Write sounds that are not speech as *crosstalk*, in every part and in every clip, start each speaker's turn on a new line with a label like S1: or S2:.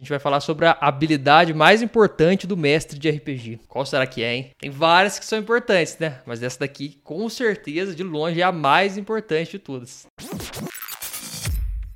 S1: A gente vai falar sobre a habilidade mais importante do mestre de RPG. Qual será que é, hein? Tem várias que são importantes, né? Mas essa daqui, com certeza, de longe, é a mais importante de todas.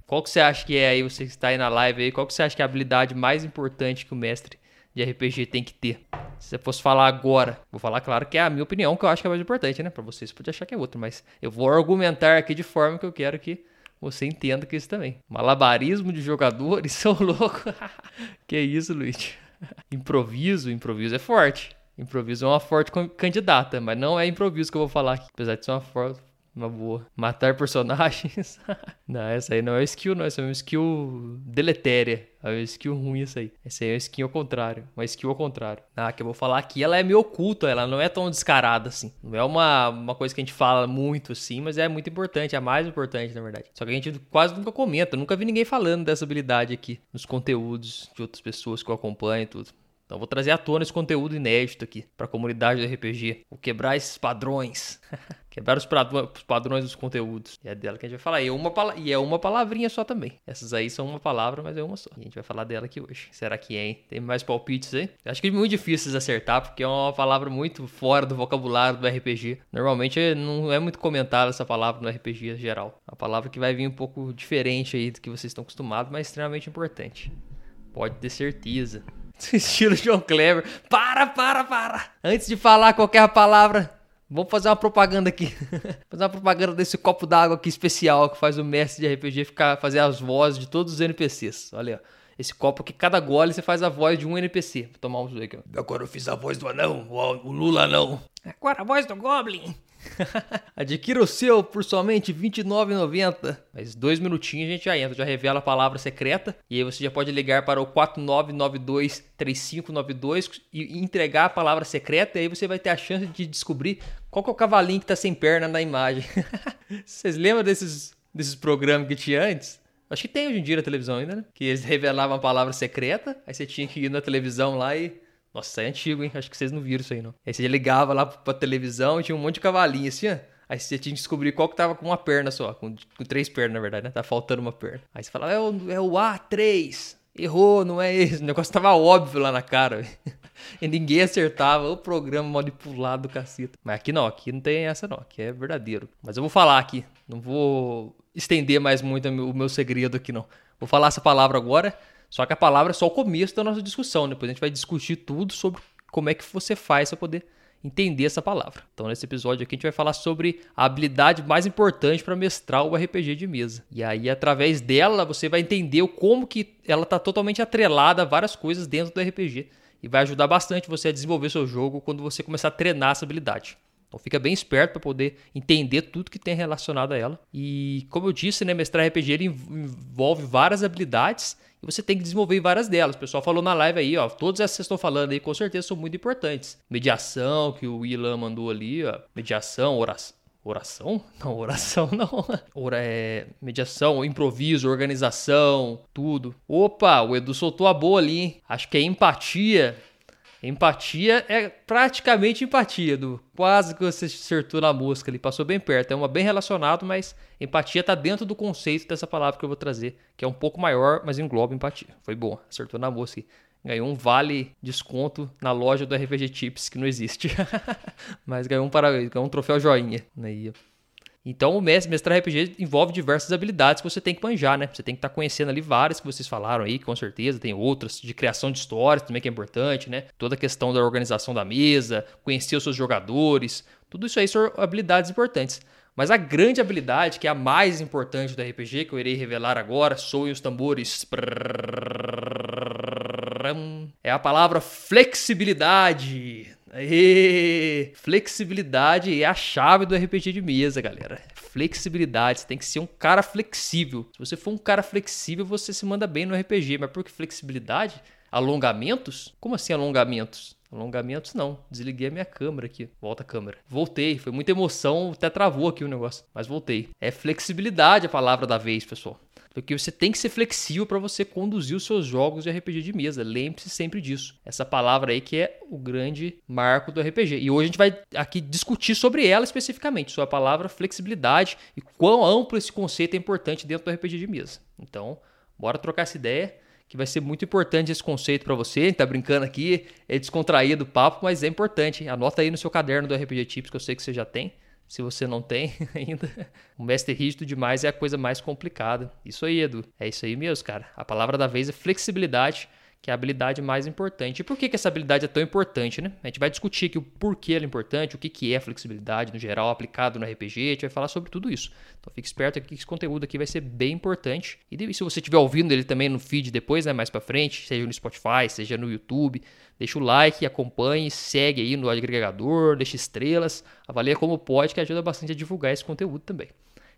S1: Qual que você acha que é aí, você que está aí na live aí, qual que você acha que é a habilidade mais importante que o mestre de RPG tem que ter? Se você fosse falar agora, vou falar, claro, que é a minha opinião, que eu acho que é a mais importante, né? Pra vocês, você pode achar que é outra, mas eu vou argumentar aqui de forma que eu quero que você entenda que isso também. Malabarismo de jogadores, *laughs* são louco. *laughs* que isso, Luiz? *laughs* improviso, improviso é forte. Improviso é uma forte candidata, mas não é improviso que eu vou falar aqui. Apesar de ser uma forte uma boa. Matar personagens. não, essa aí não é skill, não. Essa é uma skill deletéria. É uma skill ruim essa aí. Essa aí é skill ao contrário. Uma skill ao contrário. Ah, que eu vou falar aqui, ela é meio oculta. Ela não é tão descarada assim. Não é uma, uma coisa que a gente fala muito assim, mas é muito importante. É a mais importante, na verdade. Só que a gente quase nunca comenta. Nunca vi ninguém falando dessa habilidade aqui nos conteúdos de outras pessoas que eu acompanho e tudo. Então vou trazer à tona esse conteúdo inédito aqui para a comunidade do RPG. Vou quebrar esses padrões. *laughs* quebrar os, padrões dos conteúdos. E é dela que a gente vai falar. E é, uma, e é uma palavrinha só também. Essas aí são uma palavra, mas é uma só. E a gente vai falar dela aqui hoje. Será que é, hein? Tem mais palpites aí? Acho que é muito difícil de acertar, porque é uma palavra muito fora do vocabulário do RPG. Normalmente não é muito comentada essa palavra no RPG geral. É uma palavra que vai vir um pouco diferente aí do que vocês estão acostumados, mas extremamente importante. Pode ter certeza. *laughs* Estilo John Clever. Para, para, para. Antes de falar qualquer palavra, vamos fazer uma propaganda aqui. *laughs* fazer uma propaganda desse copo d'água aqui especial que faz o mestre de RPG ficar fazer as vozes de todos os NPCs. Olha, ó. Esse copo aqui, cada gole você faz a voz de um NPC. Vou tomar um aqui, ó. Agora eu fiz a voz do anão, o Lula não. Agora a voz do Goblin. *laughs* Adquira o seu por somente R$ 29,90. Mas dois minutinhos a gente já entra, já revela a palavra secreta. E aí você já pode ligar para o 4992-3592 e entregar a palavra secreta. E aí você vai ter a chance de descobrir qual que é o cavalinho que está sem perna na imagem. *laughs* Vocês lembram desses, desses programas que tinha antes? Acho que tem hoje em dia na televisão ainda, né? Que eles revelavam a palavra secreta, aí você tinha que ir na televisão lá e nossa, isso é antigo, hein? Acho que vocês não viram isso aí, não. Aí você ligava lá pra televisão e tinha um monte de cavalinho assim, ó. Aí você tinha que descobrir qual que tava com uma perna só. Com, com três pernas, na verdade, né? Tá faltando uma perna. Aí você falava, é o, é o A3. Errou, não é esse. O negócio tava óbvio lá na cara, *laughs* E ninguém acertava o programa manipulado do caceta. Mas aqui não, aqui não tem essa não. Aqui é verdadeiro. Mas eu vou falar aqui. Não vou estender mais muito o meu segredo aqui, não. Vou falar essa palavra agora. Só que a palavra é só o começo da nossa discussão. Depois a gente vai discutir tudo sobre como é que você faz para poder entender essa palavra. Então, nesse episódio aqui, a gente vai falar sobre a habilidade mais importante para mestrar o RPG de mesa. E aí, através dela, você vai entender como que ela está totalmente atrelada a várias coisas dentro do RPG. E vai ajudar bastante você a desenvolver seu jogo quando você começar a treinar essa habilidade. Então fica bem esperto para poder entender tudo que tem relacionado a ela. E como eu disse, né, mestrar RPG ele envolve várias habilidades e você tem que desenvolver várias delas. O pessoal falou na live aí, ó, todas essas que vocês estão falando aí com certeza são muito importantes. Mediação, que o Ilan mandou ali, ó, mediação, oração. Oração? *laughs* Não, oração não. *laughs* Ora, é mediação, improviso, organização, tudo. Opa, o Edu soltou a boa ali, hein? Acho que é empatia Empatia é praticamente empatia, do quase que você acertou na música ali, passou bem perto. É uma bem relacionado, mas empatia está dentro do conceito dessa palavra que eu vou trazer, que é um pouco maior, mas engloba empatia. Foi bom, acertou na música. Ganhou um vale desconto na loja do RPG Chips, que não existe. *laughs* mas ganhou um, para... ganhou um troféu joinha. Aí, então, o mestrar RPG envolve diversas habilidades que você tem que manjar, né? Você tem que estar tá conhecendo ali várias que vocês falaram aí, com certeza. Tem outras de criação de histórias também que é importante, né? Toda a questão da organização da mesa, conhecer os seus jogadores. Tudo isso aí são habilidades importantes. Mas a grande habilidade, que é a mais importante do RPG, que eu irei revelar agora, soem os tambores. É a palavra flexibilidade. Aê! Flexibilidade é a chave do RPG de mesa, galera. Flexibilidade, você tem que ser um cara flexível. Se você for um cara flexível, você se manda bem no RPG. Mas por que flexibilidade? Alongamentos? Como assim alongamentos? Alongamentos não. Desliguei a minha câmera aqui. Volta a câmera. Voltei. Foi muita emoção. Até travou aqui o negócio. Mas voltei. É flexibilidade a palavra da vez, pessoal. Porque você tem que ser flexível para você conduzir os seus jogos de RPG de mesa. Lembre-se sempre disso. Essa palavra aí que é o grande marco do RPG. E hoje a gente vai aqui discutir sobre ela especificamente, sobre a palavra flexibilidade e quão amplo esse conceito é importante dentro do RPG de mesa. Então, bora trocar essa ideia que vai ser muito importante esse conceito para você. Tá brincando aqui, é descontraído o papo, mas é importante. Anota aí no seu caderno do RPG Tips, que eu sei que você já tem. Se você não tem *laughs* ainda, o mestre rígido demais é a coisa mais complicada. Isso aí, Edu. É isso aí mesmo, cara. A palavra da vez é flexibilidade que é a habilidade mais importante. E por que, que essa habilidade é tão importante, né? A gente vai discutir aqui o porquê ela é importante, o que, que é flexibilidade no geral aplicado no RPG, a gente vai falar sobre tudo isso. Então fique esperto aqui que esse conteúdo aqui vai ser bem importante. E se você estiver ouvindo ele também no feed depois, né, mais para frente, seja no Spotify, seja no YouTube, deixa o like, acompanhe, segue aí no agregador, deixa estrelas, avalia como pode, que ajuda bastante a divulgar esse conteúdo também.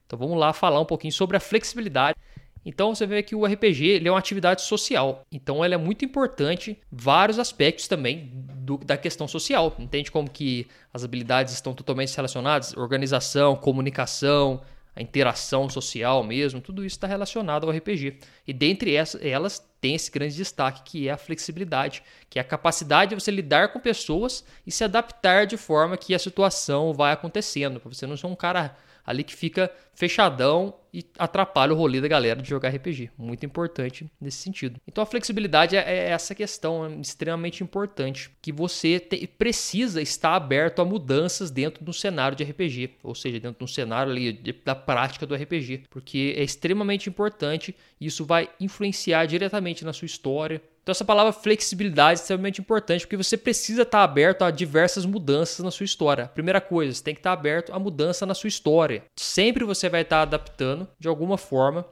S1: Então vamos lá falar um pouquinho sobre a flexibilidade. Então você vê que o RPG é uma atividade social. Então ela é muito importante vários aspectos também do, da questão social. Entende como que as habilidades estão totalmente relacionadas? Organização, comunicação, a interação social mesmo, tudo isso está relacionado ao RPG. E dentre essas, elas tem esse grande destaque que é a flexibilidade, que é a capacidade de você lidar com pessoas e se adaptar de forma que a situação vai acontecendo. Para você não ser um cara ali que fica fechadão e atrapalha o rolê da galera de jogar RPG. Muito importante nesse sentido. Então a flexibilidade é, é essa questão é extremamente importante, que você te, precisa estar aberto a mudanças dentro do cenário de RPG, ou seja, dentro do cenário ali de, da prática do RPG, porque é extremamente importante e isso vai influenciar diretamente na sua história, então essa palavra flexibilidade é extremamente importante porque você precisa estar aberto a diversas mudanças na sua história. Primeira coisa, você tem que estar aberto a mudança na sua história. Sempre você vai estar adaptando de alguma forma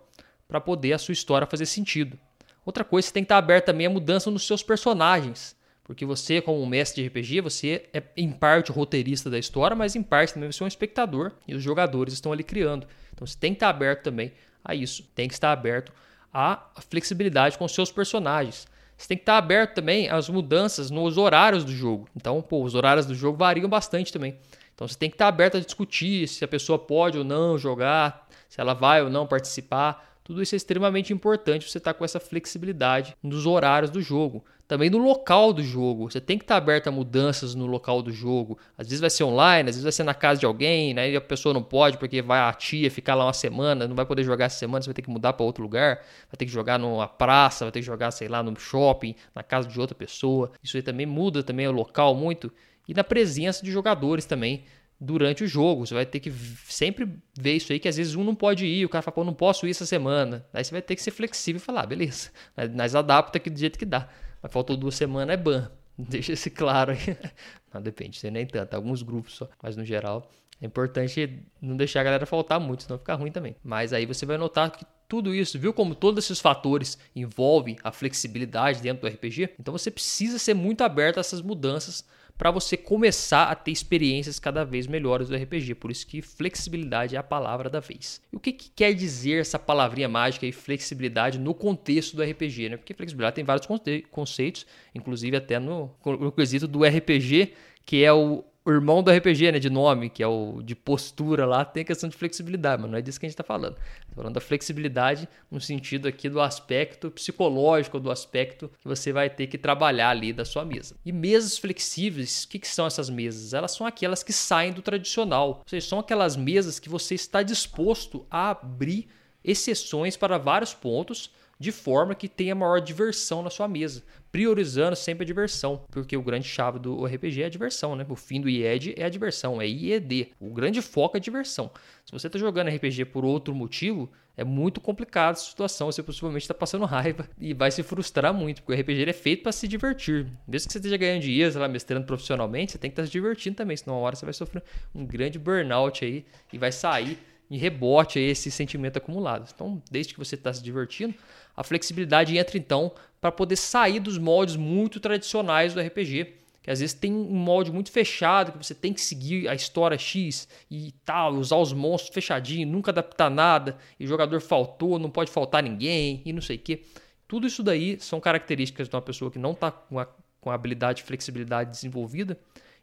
S1: para poder a sua história fazer sentido. Outra coisa, você tem que estar aberto também a mudança nos seus personagens. Porque você, como mestre de RPG, você é em parte roteirista da história, mas em parte também você é um espectador e os jogadores estão ali criando. Então você tem que estar aberto também a isso. Tem que estar aberto à flexibilidade com os seus personagens. Você tem que estar aberto também às mudanças nos horários do jogo. Então, pô, os horários do jogo variam bastante também. Então você tem que estar aberto a discutir se a pessoa pode ou não jogar, se ela vai ou não participar. Tudo isso é extremamente importante você estar com essa flexibilidade nos horários do jogo. Também no local do jogo. Você tem que estar aberto a mudanças no local do jogo. Às vezes vai ser online, às vezes vai ser na casa de alguém, né? E a pessoa não pode porque vai a tia ficar lá uma semana, não vai poder jogar essa semana, você vai ter que mudar para outro lugar, vai ter que jogar numa praça, vai ter que jogar, sei lá, no shopping, na casa de outra pessoa. Isso aí também muda também o local muito e na presença de jogadores também durante o jogo. Você vai ter que sempre ver isso aí, que às vezes um não pode ir, o cara fala, pô, não posso ir essa semana. Aí você vai ter que ser flexível e falar, ah, beleza, *laughs* mas adapta aqui do jeito que dá. Mas faltou duas semanas, é ban. *laughs* Deixa esse claro aí. *laughs* Não, depende, nem tanto, alguns grupos só. Mas no geral, é importante não deixar a galera faltar muito, senão fica ruim também. Mas aí você vai notar que tudo isso, viu como todos esses fatores envolvem a flexibilidade dentro do RPG? Então você precisa ser muito aberto a essas mudanças para você começar a ter experiências cada vez melhores do RPG. Por isso que flexibilidade é a palavra da vez. E o que, que quer dizer essa palavrinha mágica e flexibilidade no contexto do RPG? Né? Porque flexibilidade tem vários conceitos, inclusive até no, no quesito do RPG, que é o o irmão do RPG, né, de nome, que é o de postura lá, tem a questão de flexibilidade, mas não é disso que a gente está falando. Tá falando da flexibilidade no sentido aqui do aspecto psicológico, do aspecto que você vai ter que trabalhar ali da sua mesa. E mesas flexíveis, o que, que são essas mesas? Elas são aquelas que saem do tradicional, ou seja, são aquelas mesas que você está disposto a abrir exceções para vários pontos de forma que tenha maior diversão na sua mesa, priorizando sempre a diversão, porque o grande chave do RPG é a diversão, né? O fim do IED é a diversão, é IED. O grande foco é a diversão. Se você está jogando RPG por outro motivo, é muito complicado essa situação, você possivelmente está passando raiva *laughs* e vai se frustrar muito, porque o RPG é feito para se divertir. Mesmo que você esteja ganhando sei lá, mestrando profissionalmente, você tem que estar tá se divertindo também, senão uma hora você vai sofrer um grande burnout aí e vai sair em rebote a esse sentimento acumulado. Então, desde que você está se divertindo, a flexibilidade entra então para poder sair dos moldes muito tradicionais do RPG, que às vezes tem um molde muito fechado, que você tem que seguir a história X e tal, usar os monstros fechadinho, nunca adaptar nada, e o jogador faltou, não pode faltar ninguém, e não sei o que. Tudo isso daí são características de uma pessoa que não está com a, com a habilidade de flexibilidade desenvolvida,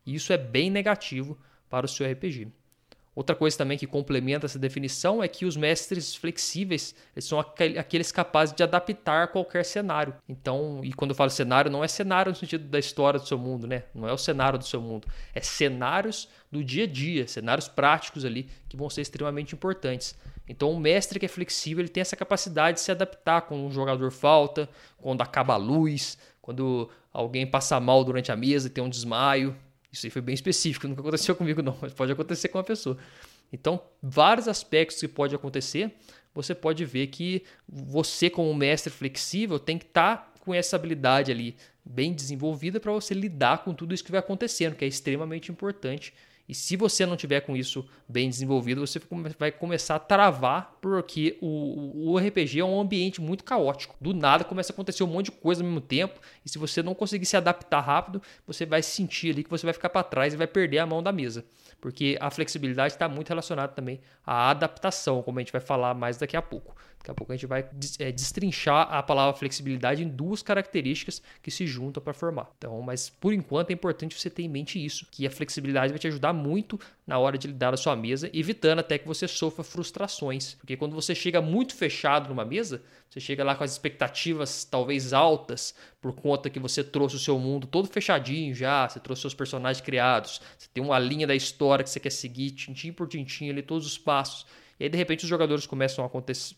S1: e isso é bem negativo para o seu RPG. Outra coisa também que complementa essa definição é que os mestres flexíveis são aqueles capazes de adaptar qualquer cenário. Então, e quando eu falo cenário, não é cenário no sentido da história do seu mundo, né? Não é o cenário do seu mundo. É cenários do dia a dia, cenários práticos ali que vão ser extremamente importantes. Então, o mestre que é flexível, ele tem essa capacidade de se adaptar quando um jogador falta, quando acaba a luz, quando alguém passa mal durante a mesa e tem um desmaio. Isso aí foi bem específico, nunca aconteceu *laughs* comigo não, mas pode acontecer com uma pessoa. Então, vários aspectos que pode acontecer, você pode ver que você como mestre flexível tem que estar tá com essa habilidade ali bem desenvolvida para você lidar com tudo isso que vai acontecendo, que é extremamente importante e se você não tiver com isso bem desenvolvido, você vai começar a travar, porque o, o RPG é um ambiente muito caótico. Do nada começa a acontecer um monte de coisa ao mesmo tempo, e se você não conseguir se adaptar rápido, você vai sentir ali que você vai ficar para trás e vai perder a mão da mesa. Porque a flexibilidade está muito relacionada também à adaptação, como a gente vai falar mais daqui a pouco. Daqui a pouco a gente vai é, destrinchar a palavra flexibilidade em duas características que se juntam para formar. Então, mas por enquanto é importante você ter em mente isso, que a flexibilidade vai te ajudar muito na hora de lidar na sua mesa, evitando até que você sofra frustrações. Porque quando você chega muito fechado numa mesa, você chega lá com as expectativas talvez altas, por conta que você trouxe o seu mundo todo fechadinho já, você trouxe seus personagens criados, você tem uma linha da história que você quer seguir, tintim por tintim ali, todos os passos. E aí, de repente, os jogadores começam a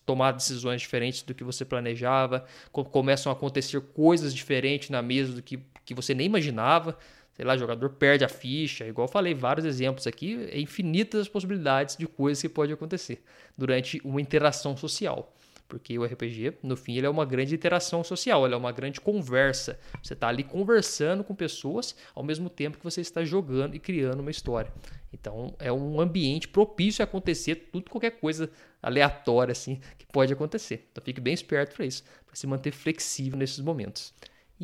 S1: tomar decisões diferentes do que você planejava, começam a acontecer coisas diferentes na mesa do que, que você nem imaginava. Sei lá, o jogador perde a ficha, igual eu falei, vários exemplos aqui, é infinitas possibilidades de coisas que pode acontecer durante uma interação social. Porque o RPG, no fim, ele é uma grande interação social, ele é uma grande conversa. Você está ali conversando com pessoas ao mesmo tempo que você está jogando e criando uma história. Então, é um ambiente propício a acontecer tudo, qualquer coisa aleatória assim que pode acontecer. Então, fique bem esperto para isso, para se manter flexível nesses momentos.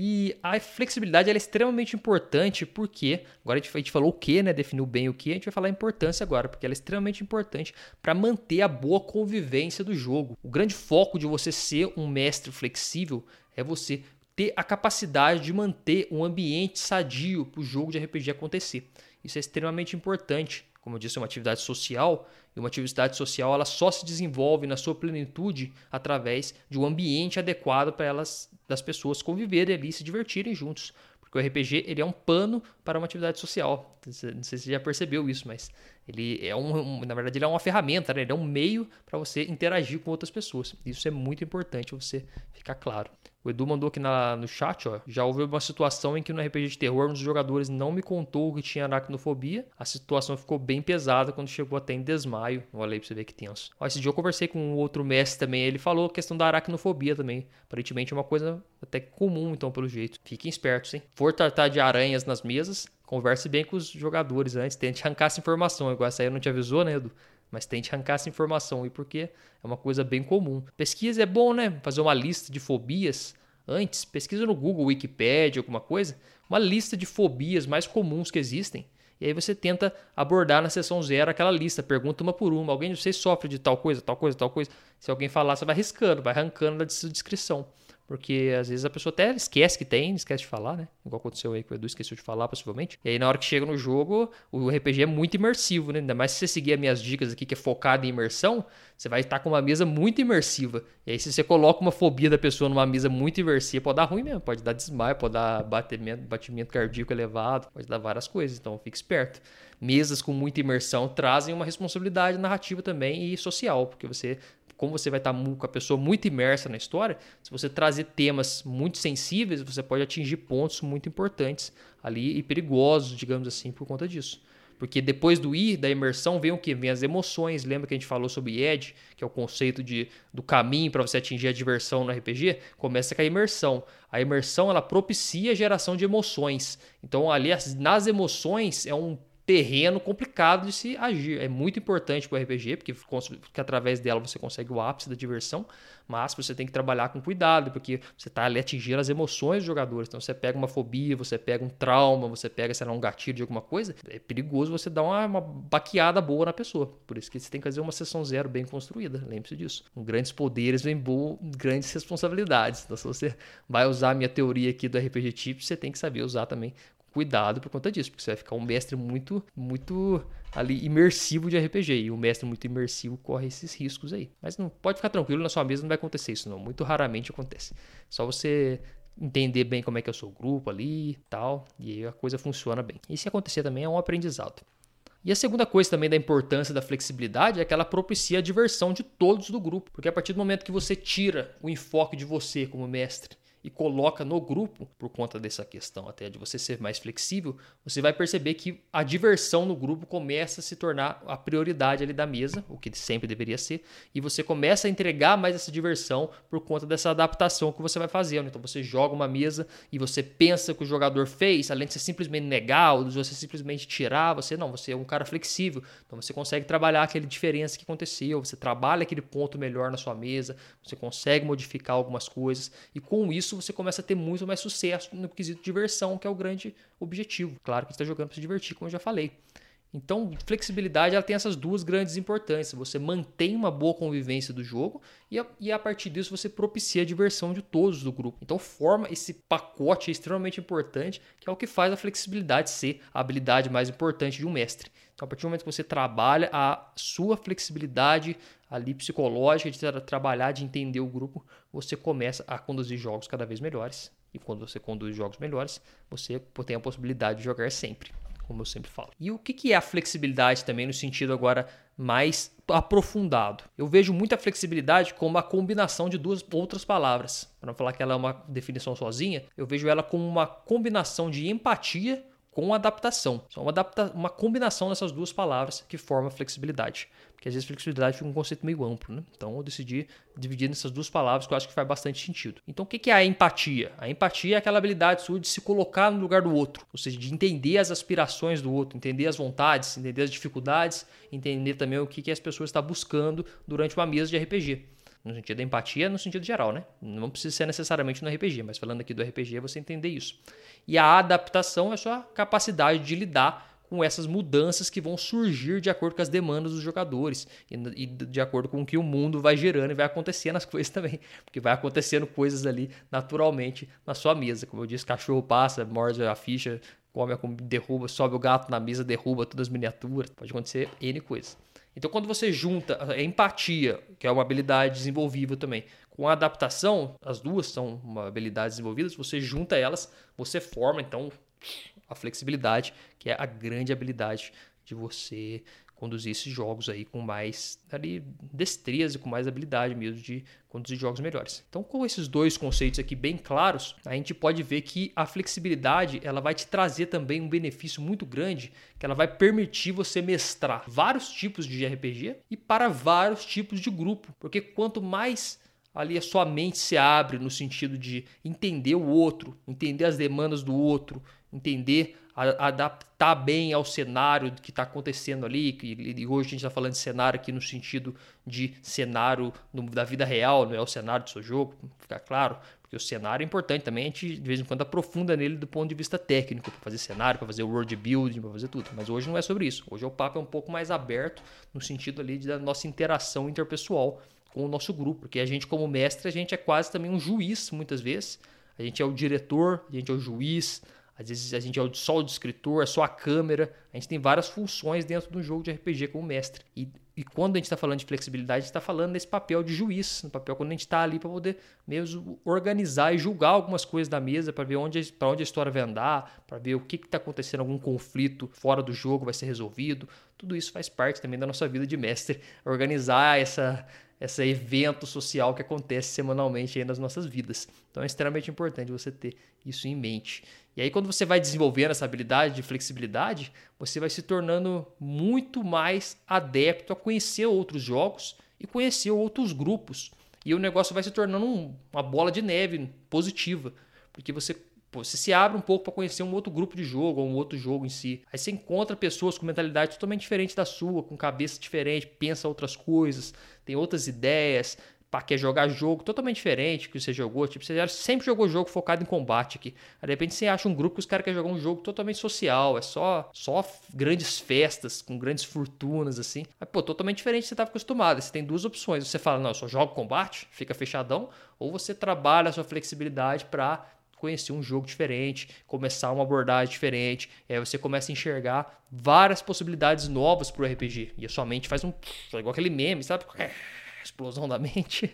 S1: E a flexibilidade é extremamente importante porque, agora a gente, a gente falou o que, né? Definiu bem o que, a gente vai falar a importância agora, porque ela é extremamente importante para manter a boa convivência do jogo. O grande foco de você ser um mestre flexível é você ter a capacidade de manter um ambiente sadio para o jogo de RPG acontecer. Isso é extremamente importante. Como eu disse, é uma atividade social, e uma atividade social ela só se desenvolve na sua plenitude através de um ambiente adequado para elas das pessoas conviverem ali, se divertirem juntos. Porque o RPG ele é um pano para uma atividade social. Não sei se você já percebeu isso, mas ele é um, um na verdade ele é uma ferramenta, né? ele é um meio para você interagir com outras pessoas. Isso é muito importante você ficar claro. O Edu mandou aqui na, no chat, ó. Já houve uma situação em que no RPG de terror um dos jogadores não me contou que tinha aracnofobia. A situação ficou bem pesada quando chegou até em desmaio. Olha aí pra você ver que tenso. Ó, esse dia eu conversei com um outro mestre também. Ele falou a questão da aracnofobia também. Aparentemente é uma coisa até comum, então, pelo jeito. Fiquem espertos, hein? For tratar de aranhas nas mesas, converse bem com os jogadores antes. Tente arrancar essa informação. Igual essa aí não te avisou, né, Edu? Mas tente arrancar essa informação aí porque é uma coisa bem comum. Pesquisa é bom, né? Fazer uma lista de fobias antes, pesquisa no Google, Wikipedia, alguma coisa, uma lista de fobias mais comuns que existem. E aí você tenta abordar na sessão zero aquela lista, pergunta uma por uma. Alguém de vocês sofre de tal coisa, tal coisa, tal coisa? Se alguém falar, você vai riscando, vai arrancando da descrição. Porque às vezes a pessoa até esquece que tem, esquece de falar, né? Igual aconteceu aí com o Edu, esqueceu de falar, possivelmente. E aí na hora que chega no jogo, o RPG é muito imersivo, né? Ainda mais se você seguir as minhas dicas aqui, que é focado em imersão, você vai estar com uma mesa muito imersiva. E aí se você coloca uma fobia da pessoa numa mesa muito imersiva, pode dar ruim mesmo. Pode dar desmaio, pode dar batimento, batimento cardíaco elevado, pode dar várias coisas. Então fique esperto. Mesas com muita imersão trazem uma responsabilidade narrativa também e social, porque você como você vai estar com a pessoa muito imersa na história, se você trazer temas muito sensíveis, você pode atingir pontos muito importantes ali e perigosos, digamos assim, por conta disso. Porque depois do ir, da imersão, vem o que? Vem as emoções. Lembra que a gente falou sobre ED, que é o conceito de, do caminho para você atingir a diversão no RPG? Começa com a imersão. A imersão ela propicia a geração de emoções. Então, ali nas emoções é um terreno complicado de se agir. É muito importante para o RPG, porque, porque através dela você consegue o ápice da diversão, mas você tem que trabalhar com cuidado, porque você está ali atingindo as emoções dos jogadores. Então você pega uma fobia, você pega um trauma, você pega, sei lá, um gatilho de alguma coisa, é perigoso você dar uma, uma baqueada boa na pessoa. Por isso que você tem que fazer uma sessão zero bem construída, lembre-se disso. Com grandes poderes vem bo... grandes responsabilidades. Então se você vai usar a minha teoria aqui do RPG Tips, você tem que saber usar também cuidado por conta disso, porque você vai ficar um mestre muito, muito ali imersivo de RPG. E o mestre muito imersivo corre esses riscos aí. Mas não pode ficar tranquilo, na sua mesa não vai acontecer isso, não. Muito raramente acontece. Só você entender bem como é que é o seu grupo ali e tal, e aí a coisa funciona bem. E se acontecer também é um aprendizado. E a segunda coisa também da importância da flexibilidade é que ela propicia a diversão de todos do grupo, porque a partir do momento que você tira o enfoque de você como mestre e coloca no grupo, por conta dessa questão até de você ser mais flexível, você vai perceber que a diversão no grupo começa a se tornar a prioridade ali da mesa, o que sempre deveria ser, e você começa a entregar mais essa diversão por conta dessa adaptação que você vai fazendo. Então você joga uma mesa e você pensa que o jogador fez, além de você simplesmente negar ou de você simplesmente tirar, você não, você é um cara flexível, então você consegue trabalhar aquela diferença que aconteceu, você trabalha aquele ponto melhor na sua mesa, você consegue modificar algumas coisas e com isso você começa a ter muito mais sucesso no quesito diversão, que é o grande objetivo. Claro que está jogando para se divertir, como eu já falei. Então, flexibilidade ela tem essas duas grandes importâncias. Você mantém uma boa convivência do jogo e a, e a, partir disso você propicia a diversão de todos do grupo. Então, forma esse pacote extremamente importante, que é o que faz a flexibilidade ser a habilidade mais importante de um mestre. Então, a partir do momento que você trabalha a sua flexibilidade ali psicológica de tra trabalhar, de entender o grupo, você começa a conduzir jogos cada vez melhores. E quando você conduz jogos melhores, você tem a possibilidade de jogar sempre, como eu sempre falo. E o que é a flexibilidade também no sentido agora mais aprofundado? Eu vejo muita flexibilidade como a combinação de duas outras palavras. Para não falar que ela é uma definição sozinha, eu vejo ela como uma combinação de empatia com adaptação. São uma, adapta uma combinação dessas duas palavras que forma flexibilidade. Porque às vezes flexibilidade fica um conceito meio amplo, né? Então eu decidi dividir nessas duas palavras que eu acho que faz bastante sentido. Então o que é a empatia? A empatia é aquela habilidade sua de se colocar no lugar do outro, ou seja, de entender as aspirações do outro, entender as vontades, entender as dificuldades, entender também o que as pessoas estão buscando durante uma mesa de RPG. No sentido da empatia, no sentido geral, né? Não precisa ser necessariamente no RPG, mas falando aqui do RPG, é você entender isso. E a adaptação é a sua capacidade de lidar com essas mudanças que vão surgir de acordo com as demandas dos jogadores e, de acordo com o que o mundo vai gerando e vai acontecendo as *laughs* coisas também, porque vai acontecendo coisas ali naturalmente na sua mesa. Como eu disse, cachorro passa, morde a ficha, come, derruba, sobe o gato na mesa, derruba todas as miniaturas, pode acontecer N coisas. Então, quando você junta a empatia, que é uma habilidade desenvolvível também, com a adaptação, as duas são habilidades desenvolvidas, você junta elas, você forma então a flexibilidade, que é a grande habilidade de você conduzir esses jogos aí com mais ali, destreza e com mais habilidade mesmo de conduzir jogos melhores. Então, com esses dois conceitos aqui bem claros, a gente pode ver que a flexibilidade ela vai te trazer também um benefício muito grande, que ela vai permitir você mestrar vários tipos de RPG e para vários tipos de grupo, porque quanto mais ali a sua mente se abre no sentido de entender o outro, entender as demandas do outro, entender, a, adaptar bem ao cenário que está acontecendo ali. E, e, hoje a gente está falando de cenário aqui no sentido de cenário no, da vida real, não é o cenário do seu jogo, ficar claro. Porque o cenário é importante também, a gente de vez em quando aprofunda nele do ponto de vista técnico, para fazer cenário, para fazer world building, para fazer tudo. Mas hoje não é sobre isso. Hoje o papo é um pouco mais aberto no sentido ali da nossa interação interpessoal com o nosso grupo, porque a gente como mestre, a gente é quase também um juiz muitas vezes. A gente é o diretor, a gente é o juiz, às vezes a gente é só o escritor, é só a câmera. A gente tem várias funções dentro do jogo de RPG como mestre. E, e quando a gente está falando de flexibilidade, a gente está falando nesse papel de juiz, no papel quando a gente está ali para poder mesmo organizar e julgar algumas coisas da mesa, para ver onde, para onde a história vai andar, para ver o que está acontecendo, algum conflito fora do jogo vai ser resolvido. Tudo isso faz parte também da nossa vida de mestre, *laughs* organizar essa, esse evento social que acontece semanalmente nas nossas vidas. Então é extremamente importante você ter isso em mente. E aí, quando você vai desenvolvendo essa habilidade de flexibilidade, você vai se tornando muito mais adepto a conhecer outros jogos e conhecer outros grupos. E o negócio vai se tornando um, uma bola de neve positiva, porque você você se abre um pouco para conhecer um outro grupo de jogo ou um outro jogo em si. Aí você encontra pessoas com mentalidade totalmente diferente da sua, com cabeça diferente, pensa outras coisas, tem outras ideias, para quer jogar jogo totalmente diferente que você jogou. Tipo, você sempre jogou jogo focado em combate aqui. Aí, de repente você acha um grupo que os caras querem jogar um jogo totalmente social. É só, só grandes festas, com grandes fortunas, assim. Mas, pô, totalmente diferente do que você estava acostumado. Você tem duas opções. Você fala, não, eu só jogo combate, fica fechadão. Ou você trabalha a sua flexibilidade para conhecer um jogo diferente, começar uma abordagem diferente. E aí você começa a enxergar várias possibilidades novas pro RPG. E a sua mente faz um. igual aquele meme, sabe? Explosão da *laughs* mente.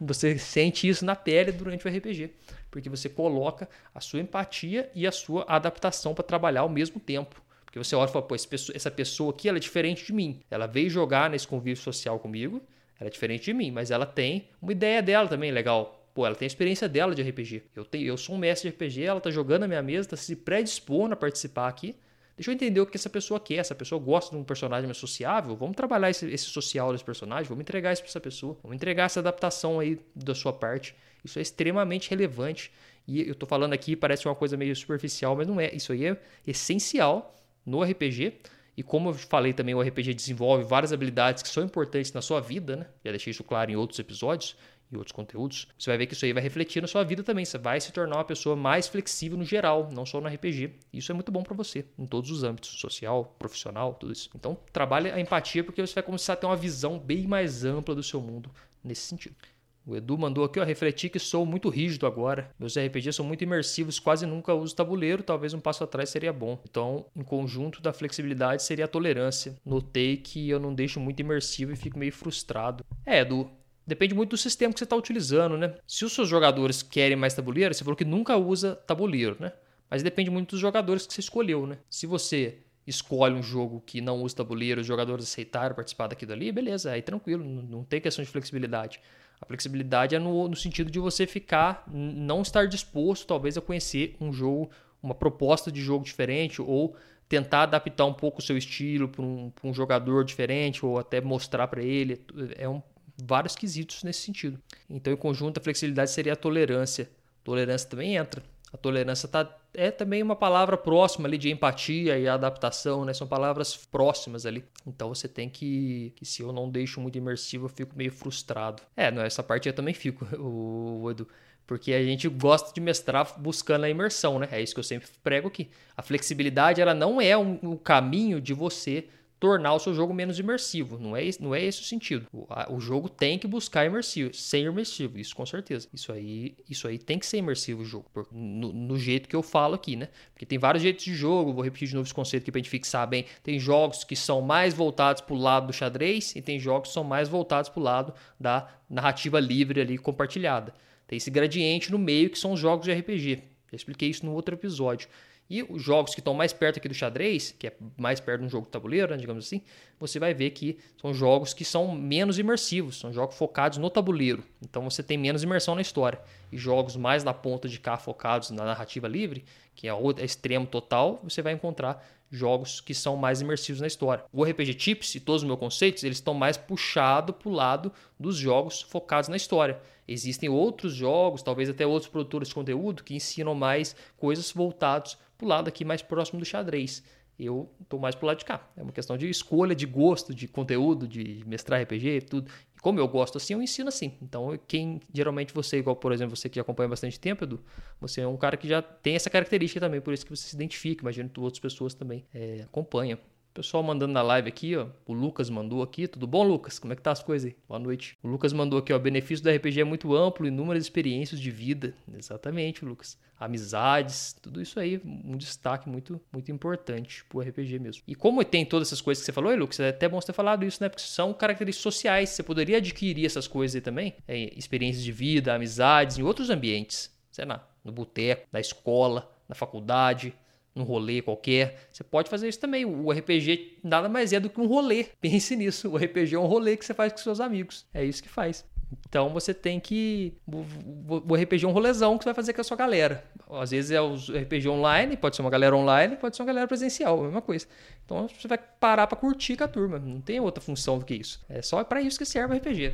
S1: Você sente isso na pele durante o RPG. Porque você coloca a sua empatia e a sua adaptação para trabalhar ao mesmo tempo. Porque você olha e fala, pô, essa pessoa aqui ela é diferente de mim. Ela veio jogar nesse convívio social comigo, ela é diferente de mim, mas ela tem uma ideia dela também legal. Pô, ela tem a experiência dela de RPG. Eu, tenho, eu sou um mestre de RPG, ela tá jogando na minha mesa, tá se predispondo a participar aqui. Deixa eu entender o que essa pessoa quer. Essa pessoa gosta de um personagem mais sociável. Vamos trabalhar esse, esse social desse personagem. Vamos entregar isso para essa pessoa. Vamos entregar essa adaptação aí da sua parte. Isso é extremamente relevante. E eu tô falando aqui, parece uma coisa meio superficial, mas não é. Isso aí é essencial no RPG. E como eu falei também, o RPG desenvolve várias habilidades que são importantes na sua vida, né? Já deixei isso claro em outros episódios e outros conteúdos. Você vai ver que isso aí vai refletir na sua vida também. Você vai se tornar uma pessoa mais flexível no geral, não só no RPG. Isso é muito bom para você, em todos os âmbitos, social, profissional, tudo isso. Então, trabalhe a empatia porque você vai começar a ter uma visão bem mais ampla do seu mundo nesse sentido. O Edu mandou aqui, ó, refletir que sou muito rígido agora. Meus RPGs são muito imersivos, quase nunca uso tabuleiro, talvez um passo atrás seria bom. Então, em conjunto da flexibilidade seria a tolerância. Notei que eu não deixo muito imersivo e fico meio frustrado. É, Edu, Depende muito do sistema que você está utilizando, né? Se os seus jogadores querem mais tabuleiro, você falou que nunca usa tabuleiro, né? Mas depende muito dos jogadores que você escolheu, né? Se você escolhe um jogo que não usa tabuleiro, os jogadores aceitaram participar daquilo ali, beleza, aí tranquilo, não tem questão de flexibilidade. A flexibilidade é no, no sentido de você ficar, não estar disposto, talvez, a conhecer um jogo, uma proposta de jogo diferente ou tentar adaptar um pouco o seu estilo para um, um, jogador diferente ou até mostrar para ele. É um, vários quesitos nesse sentido. Então, em conjunto, a flexibilidade seria a tolerância. Tolerância também entra. A tolerância tá, é também uma palavra próxima ali de empatia e adaptação, né? São palavras próximas ali. Então você tem que, que se eu não deixo muito imersivo, eu fico meio frustrado. É, não, essa parte eu também fico, *laughs* o, Edu. Porque a gente gosta de mestrar buscando a imersão, né? É isso que eu sempre prego aqui. A flexibilidade, ela não é um, um caminho de você tornar o seu jogo menos imersivo. Não é, não é esse o sentido. O, a, o, jogo tem que buscar imersivo, ser imersivo, isso com certeza. Isso aí, isso aí tem que ser imersivo o jogo, por, no, no, jeito que eu falo aqui, né? Porque tem vários jeitos de jogo, vou repetir de novo esse conceito aqui pra gente fixar bem. Tem jogos que são mais voltados pro lado do xadrez e tem jogos que são mais voltados pro lado da narrativa livre ali compartilhada. Tem esse gradiente no meio que são os jogos de RPG. Já expliquei isso no outro episódio. E os jogos que estão mais perto aqui do xadrez, que é mais perto de um jogo de tabuleiro, né, digamos assim, você vai ver que são jogos que são menos imersivos, são jogos focados no tabuleiro. Então você tem menos imersão na história. E jogos mais na ponta de cá focados na narrativa livre, que é o extremo total, você vai encontrar jogos que são mais imersivos na história. O RPG Tips e todos os meus conceitos, eles estão mais puxados para o lado dos jogos focados na história. Existem outros jogos, talvez até outros produtores de conteúdo, que ensinam mais coisas voltadas para o lado aqui mais próximo do xadrez. Eu estou mais para o lado de cá. É uma questão de escolha, de gosto, de conteúdo, de mestrar RPG, tudo. E como eu gosto assim, eu ensino assim. Então, quem geralmente você, igual por exemplo, você que acompanha bastante tempo, Edu, você é um cara que já tem essa característica também, por isso que você se identifica. Imagino que outras pessoas também é, acompanham. Pessoal mandando na live aqui, ó. O Lucas mandou aqui. Tudo bom, Lucas? Como é que tá as coisas aí? Boa noite. O Lucas mandou aqui, ó. O benefício do RPG é muito amplo, inúmeras experiências de vida. Exatamente, Lucas. Amizades, tudo isso aí, um destaque muito, muito importante pro RPG mesmo. E como tem todas essas coisas que você falou, aí, Lucas, é até bom você ter falado isso, né? Porque são características sociais. Você poderia adquirir essas coisas aí também. É, experiências de vida, amizades em outros ambientes. Sei lá, no boteco, na escola, na faculdade, num rolê qualquer. Você pode fazer isso também. O RPG nada mais é do que um rolê. *laughs* Pense nisso. O RPG é um rolê que você faz com seus amigos. É isso que faz. Então você tem que. O RPG é um rolezão que você vai fazer com a sua galera. Às vezes é o RPG online, pode ser uma galera online, pode ser uma galera presencial, a mesma coisa. Então você vai parar para curtir com a turma. Não tem outra função do que isso. É só para isso que serve o RPG.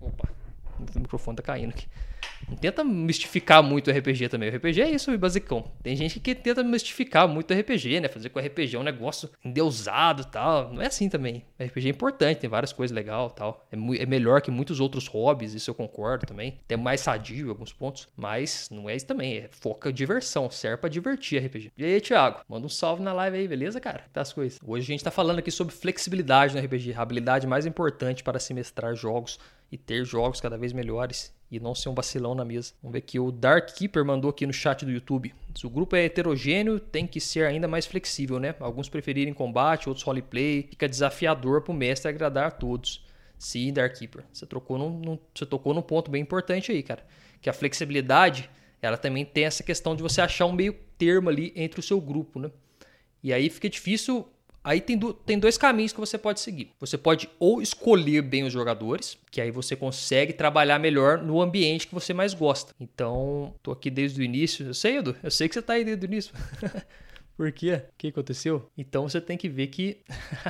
S1: Opa, o microfone tá caindo aqui. Não tenta mistificar muito o RPG também. O RPG é isso, basicão. Tem gente que tenta mistificar muito o RPG, né? Fazer com o RPG um negócio endeusado e tal. Não é assim também. O RPG é importante, tem várias coisas legais tal. É, é, melhor que muitos outros hobbies, isso eu concordo também. Tem mais sadio em alguns pontos. Mas não é isso também. É foca diversão, serve pra divertir RPG. E aí, Thiago? Manda um salve na live aí, beleza, cara? Tá as coisas. Hoje a gente tá falando aqui sobre flexibilidade no RPG, a habilidade mais importante para se mestrar jogos e ter jogos cada vez melhores e não ser um vacilão na mesa. Vamos ver aqui, o Dark Keeper mandou aqui no chat do YouTube. Se o grupo é heterogêneo, tem que ser ainda mais flexível, né? Alguns preferirem combate, outros roleplay. Fica desafiador pro mestre agradar a todos. Sim, Dark Keeper. Você, trocou num, num, você tocou num ponto bem importante aí, cara. Que a flexibilidade, ela também tem essa questão de você achar um meio termo ali entre o seu grupo, né? E aí fica difícil Aí tem, do, tem dois caminhos que você pode seguir. Você pode ou escolher bem os jogadores, que aí você consegue trabalhar melhor no ambiente que você mais gosta. Então, tô aqui desde o início. Eu sei, Edu, eu sei que você tá aí desde o início. *laughs* Por quê? O que aconteceu? Então você tem que ver que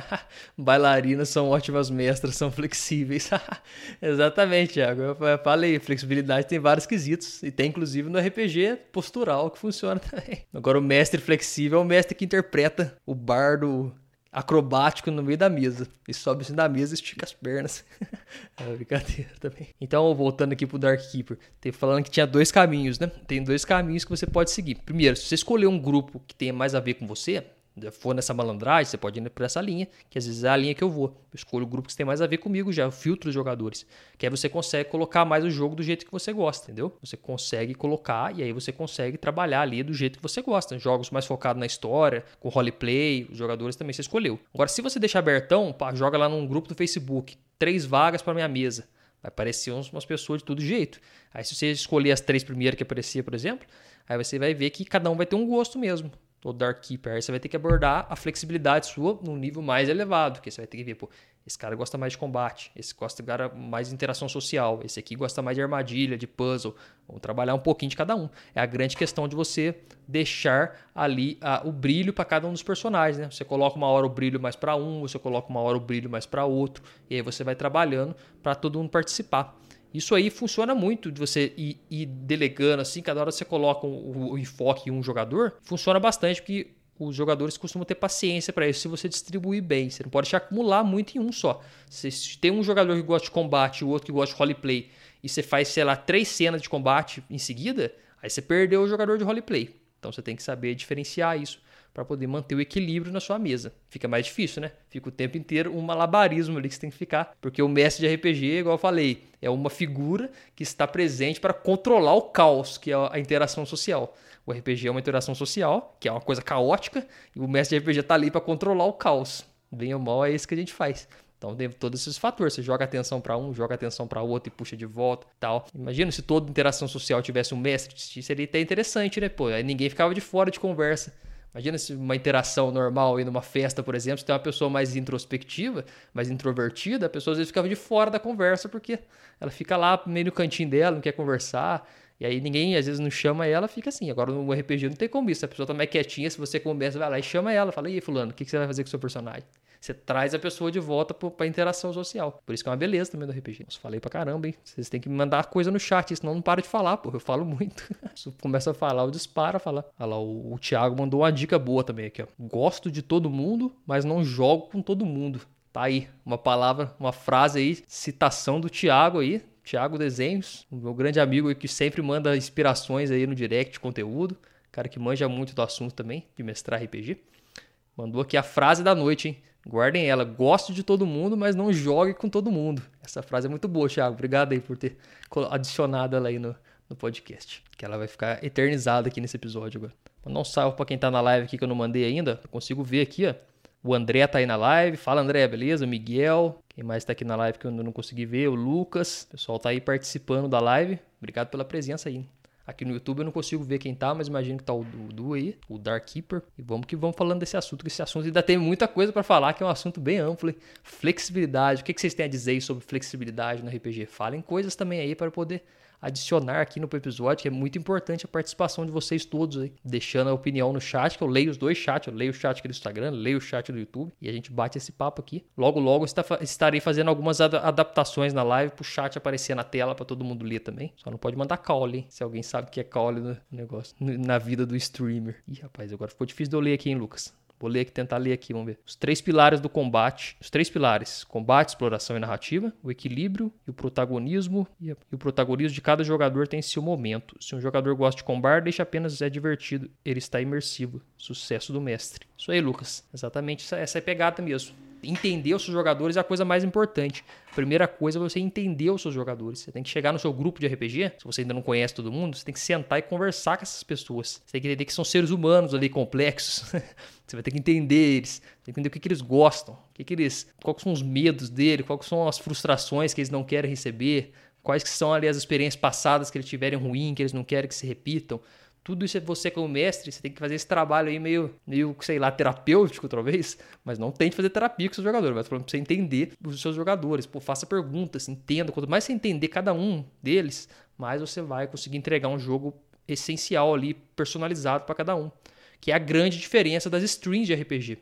S1: *laughs* bailarinas são ótimas mestras, são flexíveis. *laughs* Exatamente, Thiago. Eu falei, flexibilidade tem vários quesitos. E tem inclusive no RPG postural que funciona também. Agora, o mestre flexível é o mestre que interpreta o bardo acrobático no meio da mesa. E sobe assim da mesa estica as pernas. *laughs* é brincadeira também. Então, voltando aqui pro Dark Keeper, tem falando que tinha dois caminhos, né? Tem dois caminhos que você pode seguir. Primeiro, se você escolher um grupo que tenha mais a ver com você, for nessa malandragem, você pode ir por essa linha, que às vezes é a linha que eu vou. Eu escolho o grupo que tem mais a ver comigo já, eu filtro os jogadores. Que aí você consegue colocar mais o jogo do jeito que você gosta, entendeu? Você consegue colocar e aí você consegue trabalhar ali do jeito que você gosta. Jogos mais focados na história, com roleplay, os jogadores também você escolheu. Agora, se você deixar abertão, pá, joga lá num grupo do Facebook, três vagas para minha mesa. Vai aparecer umas pessoas de todo jeito. Aí se você escolher as três primeiras que aparecia, por exemplo, aí você vai ver que cada um vai ter um gosto mesmo ou Dark Keeper. Aí você vai ter que abordar a flexibilidade sua num nível mais elevado, porque você vai ter que ver, pô, esse cara gosta mais de combate, esse gosta mais de interação social, esse aqui gosta mais de armadilha, de puzzle. Vamos trabalhar um pouquinho de cada um. É a grande questão de você deixar ali a, o brilho para cada um dos personagens, né? Você coloca uma hora o brilho mais para um, você coloca uma hora o brilho mais para outro, e aí você vai trabalhando para todo mundo participar. Isso aí funciona muito de você ir, ir delegando assim, cada hora você coloca o, enfoque em um jogador, funciona bastante porque os jogadores costumam ter paciência para isso se você distribuir bem. Você não pode deixar acumular muito em um só. Se tem um jogador que gosta de combate e o outro que gosta de roleplay, e você faz, sei lá, três cenas de combate em seguida, aí você perdeu o jogador de roleplay. Então você tem que saber diferenciar isso para poder manter o equilíbrio na sua mesa. Fica mais difícil, né? Fica o tempo inteiro um malabarismo ali que você tem que ficar, porque o mestre de RPG, igual eu falei, é uma figura que está presente para controlar o caos, que é a interação social. O RPG é uma interação social, que é uma coisa caótica, e o mestre de RPG está ali para controlar o caos. Bem ou mal é isso que a gente faz. Então tem todos esses fatores. Você joga atenção para um, joga atenção para outro e puxa de volta, tal. Imagina se toda interação social tivesse um mestre, seria até interessante, né? Pô, aí ninguém ficava de fora de conversa. Imagina se uma interação normal e numa festa, por exemplo, se tem uma pessoa mais introspectiva, mais introvertida, a pessoa às vezes ficava de fora da conversa porque ela fica lá meio no cantinho dela, não quer conversar. E aí ninguém às vezes não chama ela, fica assim. Agora no RPG não tem como isso. A pessoa tá mais quietinha, se você começa, vai lá e chama ela, fala: "E aí, fulano, o que você vai fazer com o seu personagem?" Você traz a pessoa de volta para interação social. Por isso que é uma beleza também do RPG. Nossa, falei pra caramba, hein? Vocês têm que me mandar coisa no chat, senão não para de falar, pô. Eu falo muito. *laughs* Começa a falar, eu disparo a falar. Olha lá, o, o Thiago mandou uma dica boa também aqui, ó. Gosto de todo mundo, mas não jogo com todo mundo. Tá aí, uma palavra, uma frase aí, citação do Thiago aí. Thiago Desenhos, meu grande amigo que sempre manda inspirações aí no direct conteúdo. Cara que manja muito do assunto também, de mestrar RPG. Mandou aqui a frase da noite, hein? Guardem ela. Gosto de todo mundo, mas não jogue com todo mundo. Essa frase é muito boa, Thiago. Obrigado aí por ter adicionado ela aí no, no podcast. Que ela vai ficar eternizada aqui nesse episódio agora. Não salve para quem tá na live aqui que eu não mandei ainda. Eu consigo ver aqui, ó. O André tá aí na live. Fala, André, beleza? O Miguel. Quem mais tá aqui na live que eu não consegui ver? O Lucas. O pessoal tá aí participando da live. Obrigado pela presença aí. Aqui no YouTube eu não consigo ver quem tá, mas imagino que tá o Dudu aí, o Dark Keeper. E vamos que vamos falando desse assunto, que esse assunto ainda tem muita coisa para falar, que é um assunto bem amplo. Flexibilidade. O que, que vocês têm a dizer sobre flexibilidade no RPG? Falem coisas também aí para poder adicionar aqui no episódio, que é muito importante a participação de vocês todos aí, deixando a opinião no chat, que eu leio os dois chats, eu leio o chat aqui do Instagram, leio o chat do YouTube e a gente bate esse papo aqui. Logo, logo estarei fazendo algumas adaptações na live pro chat aparecer na tela para todo mundo ler também. Só não pode mandar caule, se alguém sabe que é caule no negócio, na vida do streamer. Ih, rapaz, agora ficou difícil de eu ler aqui, hein, Lucas? Vou ler aqui, tentar ler aqui, vamos ver. Os três pilares do combate. Os três pilares: combate, exploração e narrativa, o equilíbrio e o protagonismo. E o protagonismo de cada jogador tem seu momento. Se um jogador gosta de combate, deixa apenas é divertido. Ele está imersivo. Sucesso do mestre. Isso aí, Lucas. Exatamente essa é a pegada mesmo. Entender os seus jogadores é a coisa mais importante. Primeira coisa é você entender os seus jogadores. Você tem que chegar no seu grupo de RPG, se você ainda não conhece todo mundo, você tem que sentar e conversar com essas pessoas. Você tem que entender que são seres humanos ali complexos. *laughs* você vai ter que entender eles, tem que entender o que, que eles gostam, o que, que eles, quais são os medos dele, quais são as frustrações que eles não querem receber, quais que são ali as experiências passadas que eles tiverem ruim, que eles não querem que se repitam. Tudo isso é você como mestre, você tem que fazer esse trabalho aí meio, meio sei lá, terapêutico talvez, mas não tente fazer terapia com o seu jogador, mas para você entender os seus jogadores. Pô, faça perguntas, entenda. Quanto mais você entender cada um deles, mais você vai conseguir entregar um jogo essencial ali, personalizado para cada um. Que é a grande diferença das streams de RPG.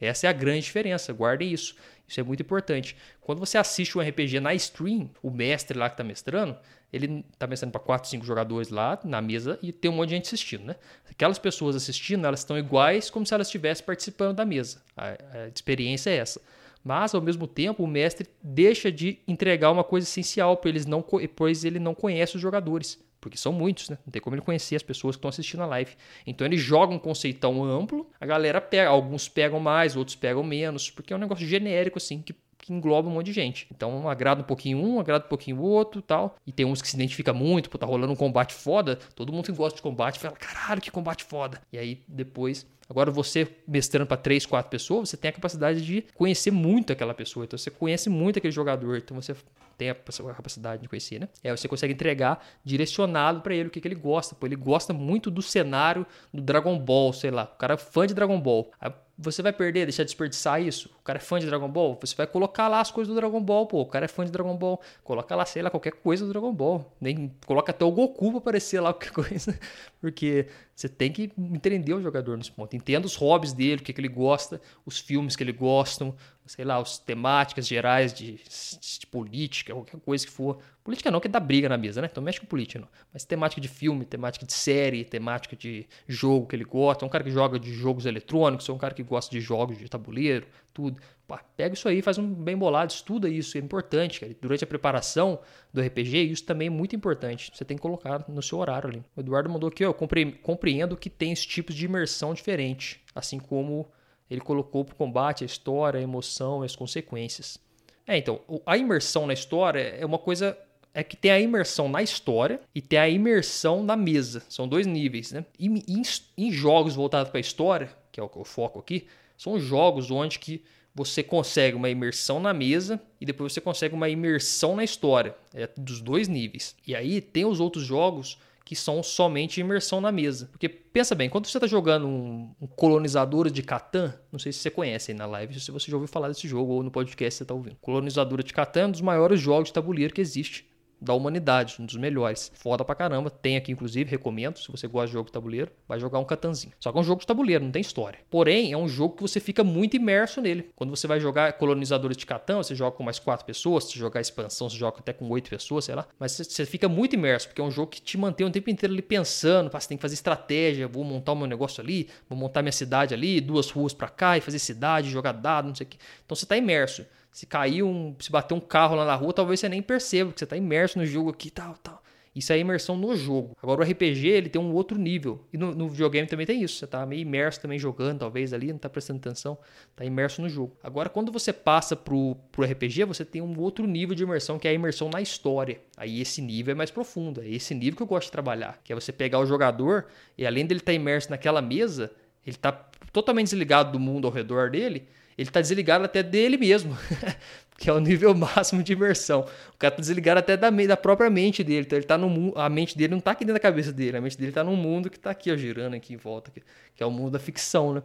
S1: Essa é a grande diferença, guardem isso. Isso é muito importante. Quando você assiste um RPG na stream, o mestre lá que está mestrando, ele está mestrando para 4, 5 jogadores lá na mesa e tem um monte de gente assistindo, né? Aquelas pessoas assistindo, elas estão iguais como se elas estivessem participando da mesa. A, a experiência é essa. Mas, ao mesmo tempo, o mestre deixa de entregar uma coisa essencial, pois, eles não, pois ele não conhece os jogadores. Porque são muitos, né? Não tem como ele conhecer as pessoas que estão assistindo a live. Então ele joga um conceitão amplo, a galera pega, alguns pegam mais, outros pegam menos, porque é um negócio genérico, assim, que que engloba um monte de gente. Então agrada um pouquinho um, agrada um pouquinho o outro tal. E tem uns que se identifica muito, pô, tá rolando um combate foda. Todo mundo que gosta de combate fala, caralho, que combate foda. E aí depois Agora, você mestrando para três, quatro pessoas, você tem a capacidade de conhecer muito aquela pessoa. Então, você conhece muito aquele jogador. Então, você tem a capacidade de conhecer, né? É, você consegue entregar direcionado para ele o que, que ele gosta. Pô, ele gosta muito do cenário do Dragon Ball, sei lá. O cara é fã de Dragon Ball. Aí você vai perder, deixar de desperdiçar isso? O cara é fã de Dragon Ball? Você vai colocar lá as coisas do Dragon Ball, pô. O cara é fã de Dragon Ball. Coloca lá, sei lá, qualquer coisa do Dragon Ball. Nem coloca até o Goku pra aparecer lá *laughs* qualquer coisa. Porque você tem que entender o jogador nesse ponto. Entenda os hobbies dele, o que, que ele gosta, os filmes que ele gosta, sei lá, as temáticas gerais de, de, política, qualquer coisa que for. Política não, que dá briga na mesa, né? Então mexe com política, não. Mas temática de filme, temática de série, temática de jogo que ele gosta. É um cara que joga de jogos eletrônicos, é um cara que gosta de jogos de tabuleiro, tudo. Pá, pega isso aí, faz um bem bolado, estuda isso, é importante, cara. Durante a preparação do RPG, isso também é muito importante. Você tem que colocar no seu horário ali. O Eduardo mandou aqui, ó, compreendo que tem esse tipos de imersão diferente, assim como ele colocou para o combate a história, a emoção e as consequências. É, então, a imersão na história é uma coisa é que tem a imersão na história e tem a imersão na mesa. São dois níveis, né? E em, em jogos voltados para a história, que é o eu foco aqui, são jogos onde que você consegue uma imersão na mesa e depois você consegue uma imersão na história. É dos dois níveis. E aí tem os outros jogos que são somente imersão na mesa. Porque pensa bem, quando você está jogando um, um, colonizador de Catan, não sei se você conhece aí na live, se você já ouviu falar desse jogo ou no podcast você está ouvindo. Colonizadora de Catan é um dos maiores jogos de tabuleiro que existe da humanidade, um dos melhores. Foda pra caramba. Tem aqui, inclusive, recomendo. Se você gosta de jogo de tabuleiro, vai jogar um Catanzinho. Só que é um jogo de tabuleiro, não tem história. Porém, é um jogo que você fica muito imerso nele. Quando você vai jogar colonizadores de Catan, você joga com mais quatro pessoas. Se jogar expansão, você joga até com oito pessoas, sei lá. Mas você fica muito imerso, porque é um jogo que te mantém o tempo inteiro ali pensando. Você tem que fazer estratégia. Vou montar o meu negócio ali, vou montar minha cidade ali, duas ruas para cá e fazer cidade, jogar dado, não sei o que. Então você tá imerso. Se cair um. Se bater um carro lá na rua, talvez você nem perceba, porque você está imerso no jogo aqui tal, tal. Isso é imersão no jogo. Agora o RPG ele tem um outro nível. E no, no videogame também tem isso. Você está meio imerso também jogando, talvez ali, não está prestando atenção, está imerso no jogo. Agora, quando você passa pro, pro RPG, você tem um outro nível de imersão, que é a imersão na história. Aí esse nível é mais profundo. É esse nível que eu gosto de trabalhar. Que é você pegar o jogador e além dele estar tá imerso naquela mesa, ele está totalmente desligado do mundo ao redor dele ele está desligado até dele mesmo, *laughs* que é o nível *laughs* máximo de imersão. O cara está desligado até da, da própria mente dele. Então ele tá no a mente dele não está aqui dentro da cabeça dele, a mente dele está num mundo que está aqui, ó, girando aqui em volta, que, que é o mundo da ficção, né?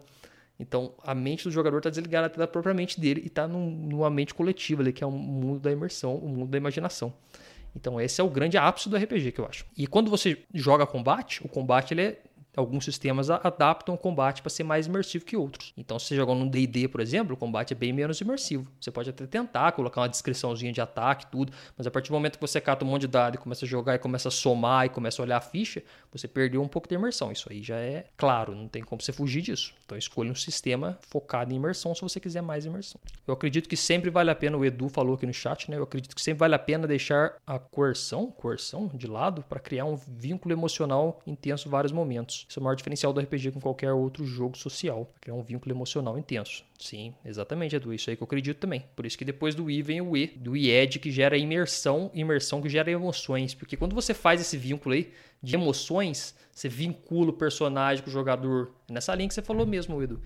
S1: Então a mente do jogador está desligada até da própria mente dele e está num, numa mente coletiva ali, que é o mundo da imersão, o mundo da imaginação. Então esse é o grande ápice do RPG que eu acho. E quando você joga combate, o combate ele é alguns sistemas adaptam o combate para ser mais imersivo que outros. Então, se você jogar no D&D, por exemplo, o combate é bem menos imersivo. Você pode até tentar colocar uma descriçãozinha de ataque, tudo, mas a partir do momento que você cata um monte de dado e começa a jogar e começa a somar e começa a olhar a ficha, você perdeu um pouco de imersão. Isso aí já é claro, não tem como você fugir disso. Então, escolha um sistema focado em imersão se você quiser mais imersão. Eu acredito que sempre vale a pena, o Edu falou aqui no chat, né? Eu acredito que sempre vale a pena deixar a coerção, coerção de lado para criar um vínculo emocional intenso em vários momentos. Isso é o maior diferencial do RPG com qualquer outro jogo social. Criar um vínculo emocional intenso. Sim, exatamente, Edu. Isso aí que eu acredito também. Por isso que depois do I vem o E, do IED, que gera imersão, imersão que gera emoções. Porque quando você faz esse vínculo aí de emoções, você vincula o personagem com o jogador. Nessa linha que você falou mesmo, Edu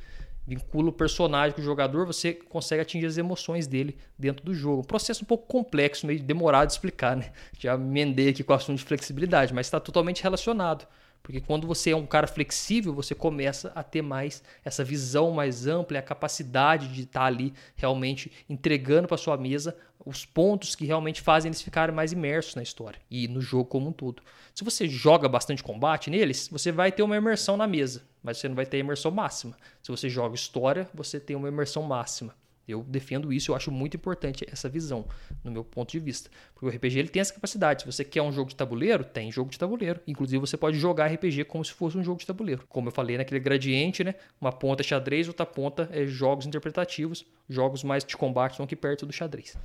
S1: vincula o personagem com o jogador, você consegue atingir as emoções dele dentro do jogo. Um processo um pouco complexo, meio demorado de explicar, né? Já emendei aqui com o assunto de flexibilidade, mas está totalmente relacionado. Porque quando você é um cara flexível, você começa a ter mais essa visão mais ampla, a capacidade de estar tá ali realmente entregando para sua mesa os pontos que realmente fazem eles ficarem mais imersos na história e no jogo como um todo. Se você joga bastante combate neles, você vai ter uma imersão na mesa, mas você não vai ter imersão máxima. Se você joga história, você tem uma imersão máxima. Eu defendo isso, eu acho muito importante essa visão, no meu ponto de vista. Porque o RPG ele tem essa capacidade. Se você quer um jogo de tabuleiro, tem jogo de tabuleiro. Inclusive, você pode jogar RPG como se fosse um jogo de tabuleiro. Como eu falei naquele gradiente, né? Uma ponta é xadrez, outra ponta é jogos interpretativos. Jogos mais de combate estão aqui perto do xadrez.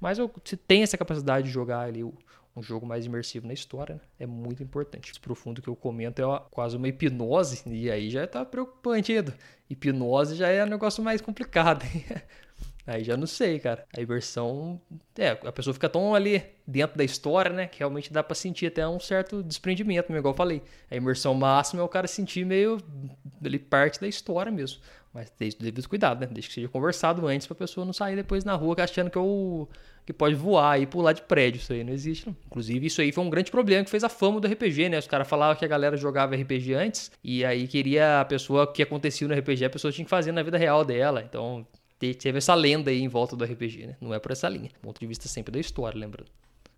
S1: Mas você tem essa capacidade de jogar ali um jogo mais imersivo na história, né? é muito importante. Esse profundo que eu comento é quase uma hipnose, e aí já tá preocupante, Edu. Hipnose já é um negócio mais complicado. *laughs* Aí já não sei, cara. A imersão. É, a pessoa fica tão ali dentro da história, né? Que realmente dá para sentir até um certo desprendimento, igual eu falei. A imersão máxima é o cara sentir meio ali parte da história mesmo. Mas desde devido cuidado, né? Desde que seja conversado antes pra pessoa não sair depois na rua achando que, eu, que pode voar e pular de prédio. Isso aí não existe, não. Inclusive, isso aí foi um grande problema que fez a fama do RPG, né? Os caras falavam que a galera jogava RPG antes e aí queria a pessoa, o que acontecia no RPG, a pessoa tinha que fazer na vida real dela. Então, teve essa lenda aí em volta do RPG, né? Não é por essa linha. Ponto de vista sempre da história, lembrando.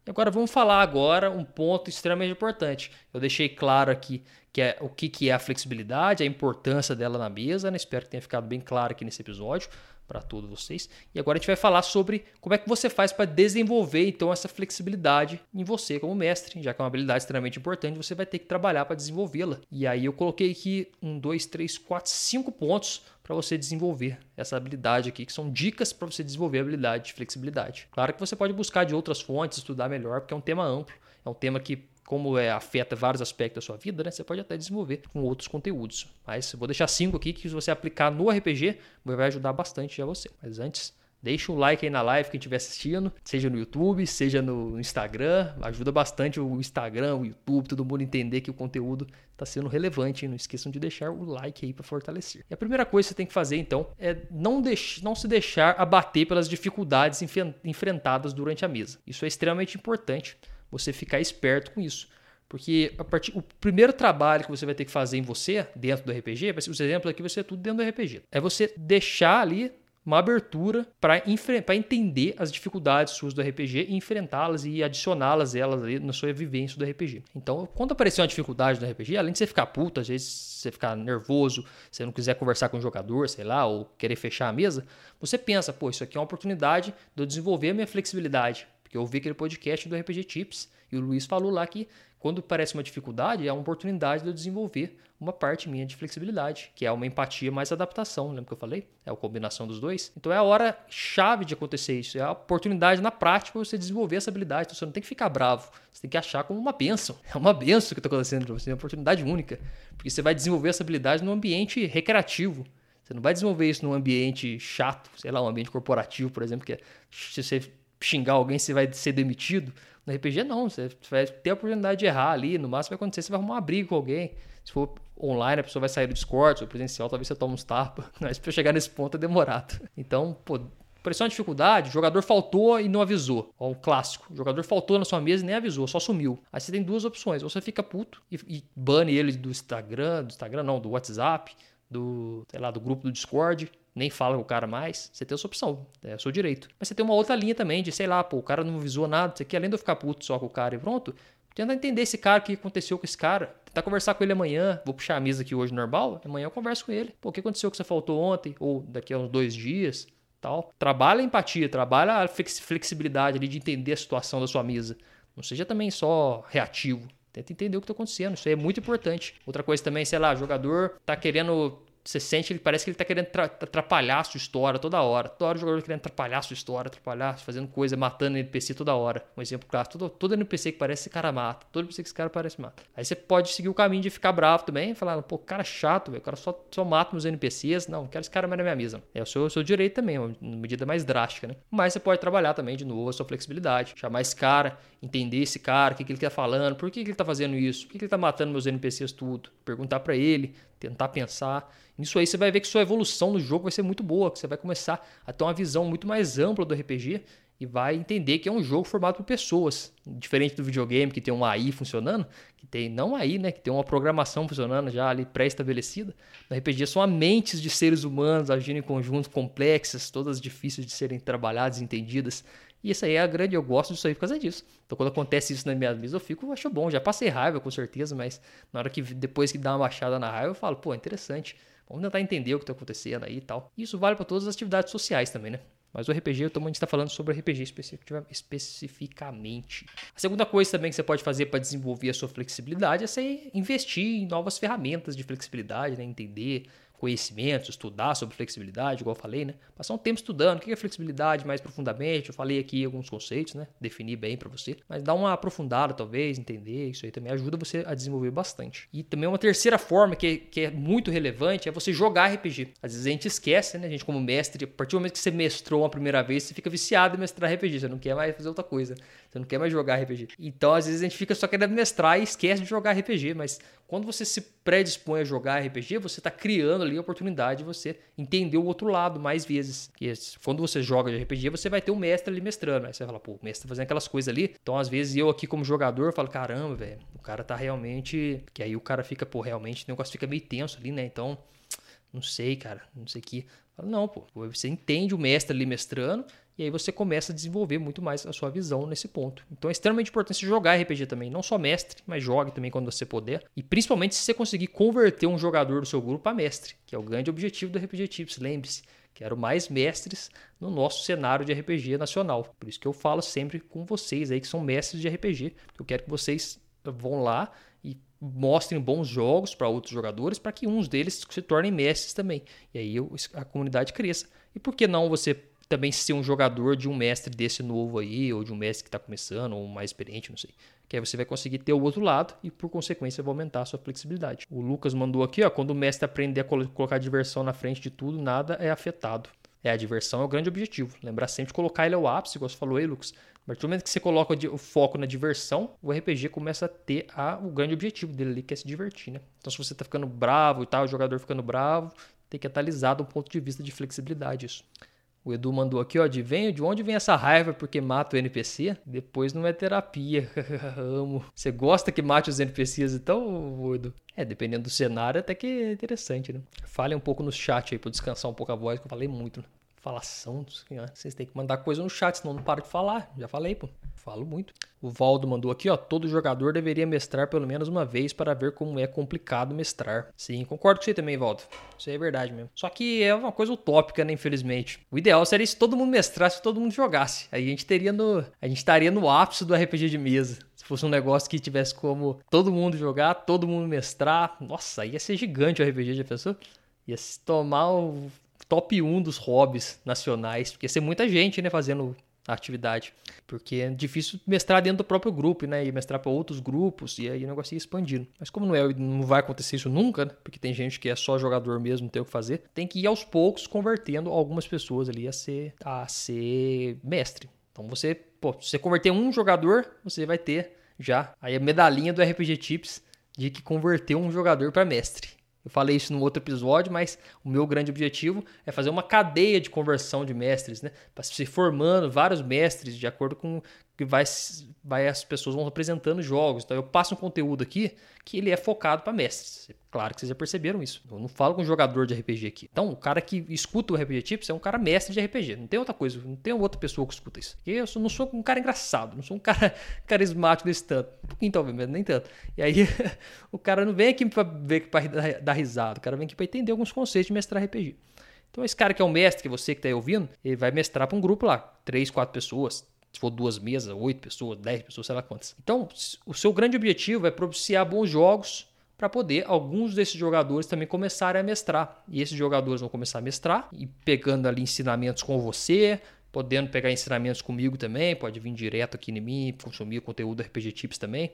S1: E agora vamos falar agora um ponto extremamente importante. Eu deixei claro aqui que é o que, que é a flexibilidade, a importância dela na mesa, né? Espero que tenha ficado bem claro aqui nesse episódio para todos vocês. E agora a gente vai falar sobre como é que você faz para desenvolver então essa flexibilidade em você como mestre, já que é uma habilidade extremamente importante, você vai ter que trabalhar para desenvolvê-la. E aí eu coloquei aqui um, dois, três, quatro, cinco pontos para você desenvolver essa habilidade aqui, que são dicas para você desenvolver a habilidade de flexibilidade. Claro que você pode buscar de outras fontes, estudar melhor, porque é um tema amplo, é um tema que como é, afeta vários aspectos da sua vida, né, você pode até desenvolver com outros conteúdos. Mas vou deixar cinco aqui que se você aplicar no RPG, vai ajudar bastante a você. Mas antes, Deixa um like aí na live quem estiver assistindo, seja no YouTube, seja no Instagram. Ajuda bastante o Instagram, o YouTube, todo mundo entender que o conteúdo está sendo relevante. Não esqueçam de deixar o like aí para fortalecer. E a primeira coisa que você tem que fazer então é não, deix não se deixar abater pelas dificuldades enfrentadas durante a mesa. Isso é extremamente importante você ficar esperto com isso. Porque a partir, o primeiro trabalho que você vai ter que fazer em você, dentro do RPG, vai ser, os exemplos aqui vai ser tudo dentro do RPG. É você deixar ali uma abertura para entender as dificuldades suas do RPG e enfrentá-las e adicioná-las elas ali na sua vivência do RPG. Então, quando aparecer uma dificuldade no RPG, além de você ficar puto, às vezes você ficar nervoso, você não quiser conversar com o jogador, sei lá, ou querer fechar a mesa, você pensa, pô, isso aqui é uma oportunidade de eu desenvolver a minha flexibilidade. Porque eu vi aquele podcast do RPG Tips e o Luiz falou lá que quando parece uma dificuldade, é uma oportunidade de eu desenvolver uma parte minha de flexibilidade, que é uma empatia mais adaptação, lembra que eu falei? É a combinação dos dois. Então é a hora chave de acontecer isso, é a oportunidade na prática você desenvolver essa habilidade. Então você não tem que ficar bravo, você tem que achar como uma benção. É uma benção que está acontecendo para você, é uma oportunidade única, porque você vai desenvolver essa habilidade num ambiente recreativo. Você não vai desenvolver isso num ambiente chato, sei lá, um ambiente corporativo, por exemplo, que é, se você xingar alguém, você vai ser demitido. No RPG, não. Você vai ter a oportunidade de errar ali. No máximo vai acontecer, você vai arrumar uma briga com alguém. Se for online, a pessoa vai sair do Discord, for presencial, talvez você tome uns tapas. *laughs* Mas para chegar nesse ponto é demorado. Então, pô, pareceu uma dificuldade, o jogador faltou e não avisou. Ó, um clássico. O jogador faltou na sua mesa e nem avisou, só sumiu. Aí você tem duas opções. Ou você fica puto e, e bane ele do Instagram, do Instagram não, do WhatsApp, do, sei lá, do grupo do Discord nem fala com o cara mais, você tem essa opção, é o seu direito. Mas você tem uma outra linha também de, sei lá, pô, o cara não avisou nada, você quer além de eu ficar puto só com o cara e pronto, tenta entender esse cara, o que aconteceu com esse cara, tentar conversar com ele amanhã, vou puxar a mesa aqui hoje normal, amanhã eu converso com ele, pô, o que aconteceu que você faltou ontem, ou daqui a uns dois dias, tal. Trabalha a empatia, trabalha a flexibilidade ali de entender a situação da sua mesa. Não seja também só reativo. Tenta entender o que está acontecendo. Isso aí é muito importante. Outra coisa também, sei lá, jogador tá querendo você sente que parece que ele tá querendo atrapalhar a sua história toda hora. Toda hora o jogador querendo atrapalhar a sua história, atrapalhar, fazendo coisa, matando NPC toda hora. Um exemplo claro, todo, todo NPC que parece esse cara mata. Todo NPC que esse cara parece mata. Aí você pode seguir o caminho de ficar bravo também, falar, pô, cara chato, velho, o cara só, só mata meus NPCs. Não, não quero esse cara mais na minha mesa. É o seu, o seu direito também, uma medida mais drástica, né? Mas você pode trabalhar também, de novo, a sua flexibilidade. Chamar esse cara, entender esse cara, o que, que ele tá falando, por que, que ele tá fazendo isso, por que, que ele tá matando meus NPCs tudo. Perguntar para ele, tentar pensar. Nisso aí você vai ver que sua evolução no jogo vai ser muito boa, que você vai começar a ter uma visão muito mais ampla do RPG e vai entender que é um jogo formado por pessoas, diferente do videogame que tem um AI funcionando, que tem não AI, né, que tem uma programação funcionando já ali pré-estabelecida. No RPG são mentes de seres humanos agindo em conjunto complexas, todas difíceis de serem trabalhadas, entendidas. E isso aí é a grande, eu gosto disso aí por causa disso. Então quando acontece isso na minha mesa, eu fico, eu acho bom. Já passei raiva com certeza, mas na hora que depois que dá uma baixada na raiva, eu falo, pô, interessante. Vamos tentar entender o que está acontecendo aí e tal. Isso vale para todas as atividades sociais também, né? Mas o RPG, a gente está falando sobre RPG especificamente. A segunda coisa também que você pode fazer para desenvolver a sua flexibilidade é você investir em novas ferramentas de flexibilidade, né? entender conhecimentos, estudar sobre flexibilidade, igual eu falei, né? Passar um tempo estudando o que é flexibilidade mais profundamente. Eu falei aqui alguns conceitos, né? Definir bem para você, mas dar uma aprofundada talvez, entender, isso aí também ajuda você a desenvolver bastante. E também uma terceira forma que, que é muito relevante é você jogar RPG. Às vezes a gente esquece, né? A gente como mestre, a partir do momento que você mestrou uma primeira vez, você fica viciado em mestrar RPG, você não quer mais fazer outra coisa. Você não quer mais jogar RPG. Então, às vezes a gente fica só querendo mestrar e esquece de jogar RPG, mas quando você se predispõe a jogar RPG, você está criando ali a oportunidade de você entender o outro lado mais vezes. Quando você joga de RPG, você vai ter um mestre ali mestrando. Aí você vai falar, pô, o mestre tá fazendo aquelas coisas ali. Então, às vezes, eu aqui como jogador, falo, caramba, velho, o cara tá realmente. Que aí o cara fica, pô, realmente o negócio fica meio tenso ali, né? Então, não sei, cara, não sei o que. Não, pô, você entende o mestre ali mestrando e aí você começa a desenvolver muito mais a sua visão nesse ponto. Então é extremamente importante jogar RPG também, não só mestre, mas jogue também quando você puder. E principalmente se você conseguir converter um jogador do seu grupo a mestre, que é o grande objetivo do RPG Tips, lembre-se. Quero mais mestres no nosso cenário de RPG nacional. Por isso que eu falo sempre com vocês aí que são mestres de RPG. Eu quero que vocês vão lá e mostrem bons jogos para outros jogadores para que uns deles se tornem mestres também. E aí a comunidade cresça. E por que não você também ser um jogador de um mestre desse novo aí, ou de um mestre que está começando, ou mais experiente, não sei. Que aí você vai conseguir ter o outro lado e, por consequência, vai aumentar a sua flexibilidade. O Lucas mandou aqui, ó, quando o mestre aprender a colocar a diversão na frente de tudo, nada é afetado. É, a diversão é o grande objetivo. Lembrar sempre de colocar ele ao ápice, igual você falou aí, Lucas. A partir do momento que você coloca o foco na diversão, o RPG começa a ter a, o grande objetivo dele ali, que é se divertir, né? Então, se você tá ficando bravo e tal, o jogador ficando bravo, tem que atualizar do ponto de vista de flexibilidade isso. O Edu mandou aqui, ó, de, vem, de onde vem essa raiva porque mata o NPC? Depois não é terapia. *laughs* Amo. Você gosta que mate os NPCs então, Edu? É, dependendo do cenário, até que é interessante, né? Fale um pouco no chat aí pra descansar um pouco a voz, que eu falei muito, né? Falação, vocês têm que mandar coisa no chat, senão não para de falar. Já falei, pô. Falo muito. O Valdo mandou aqui, ó. Todo jogador deveria mestrar pelo menos uma vez para ver como é complicado mestrar. Sim, concordo com você também, Valdo. Isso aí é verdade mesmo. Só que é uma coisa utópica, né? Infelizmente. O ideal seria se todo mundo mestrasse, se todo mundo jogasse. Aí a gente teria no. A gente estaria no ápice do RPG de mesa. Se fosse um negócio que tivesse como todo mundo jogar, todo mundo mestrar. Nossa, ia ser gigante o RPG, já pensou? Ia se tomar o top 1 dos hobbies nacionais. Porque ia ser muita gente, né, fazendo a atividade. Porque é difícil mestrar dentro do próprio grupo, né? E mestrar para outros grupos, e aí o negócio ia expandindo. Mas como não, é, não vai acontecer isso nunca, né? Porque tem gente que é só jogador mesmo, não tem o que fazer, tem que ir aos poucos convertendo algumas pessoas ali a ser, a ser mestre. Então você, pô, se você converter um jogador, você vai ter já aí a medalhinha do RPG Tips de que converteu um jogador para mestre. Eu falei isso no outro episódio, mas o meu grande objetivo é fazer uma cadeia de conversão de mestres, né? Para se formando vários mestres de acordo com que vai, vai as pessoas vão apresentando jogos. Então eu passo um conteúdo aqui que ele é focado para mestres. Claro que vocês já perceberam isso. Eu não falo com jogador de RPG aqui. Então, o cara que escuta o RPG Tips é um cara mestre de RPG. Não tem outra coisa, não tem outra pessoa que escuta isso. Eu não sou um cara engraçado, não sou um cara *laughs* carismático desse tanto. Então, nem tanto. E aí, *laughs* o cara não vem aqui para ver para dar risada. O cara vem aqui para entender alguns conceitos de mestrar RPG. Então, esse cara que é o mestre, que você que está aí ouvindo, ele vai mestrar para um grupo lá, três, quatro pessoas, se for duas mesas, oito pessoas, dez pessoas, sei lá quantas. Então, o seu grande objetivo é propiciar bons jogos para poder alguns desses jogadores também começarem a mestrar. E esses jogadores vão começar a mestrar e pegando ali ensinamentos com você, podendo pegar ensinamentos comigo também, pode vir direto aqui em mim, consumir conteúdo RPG Tips também.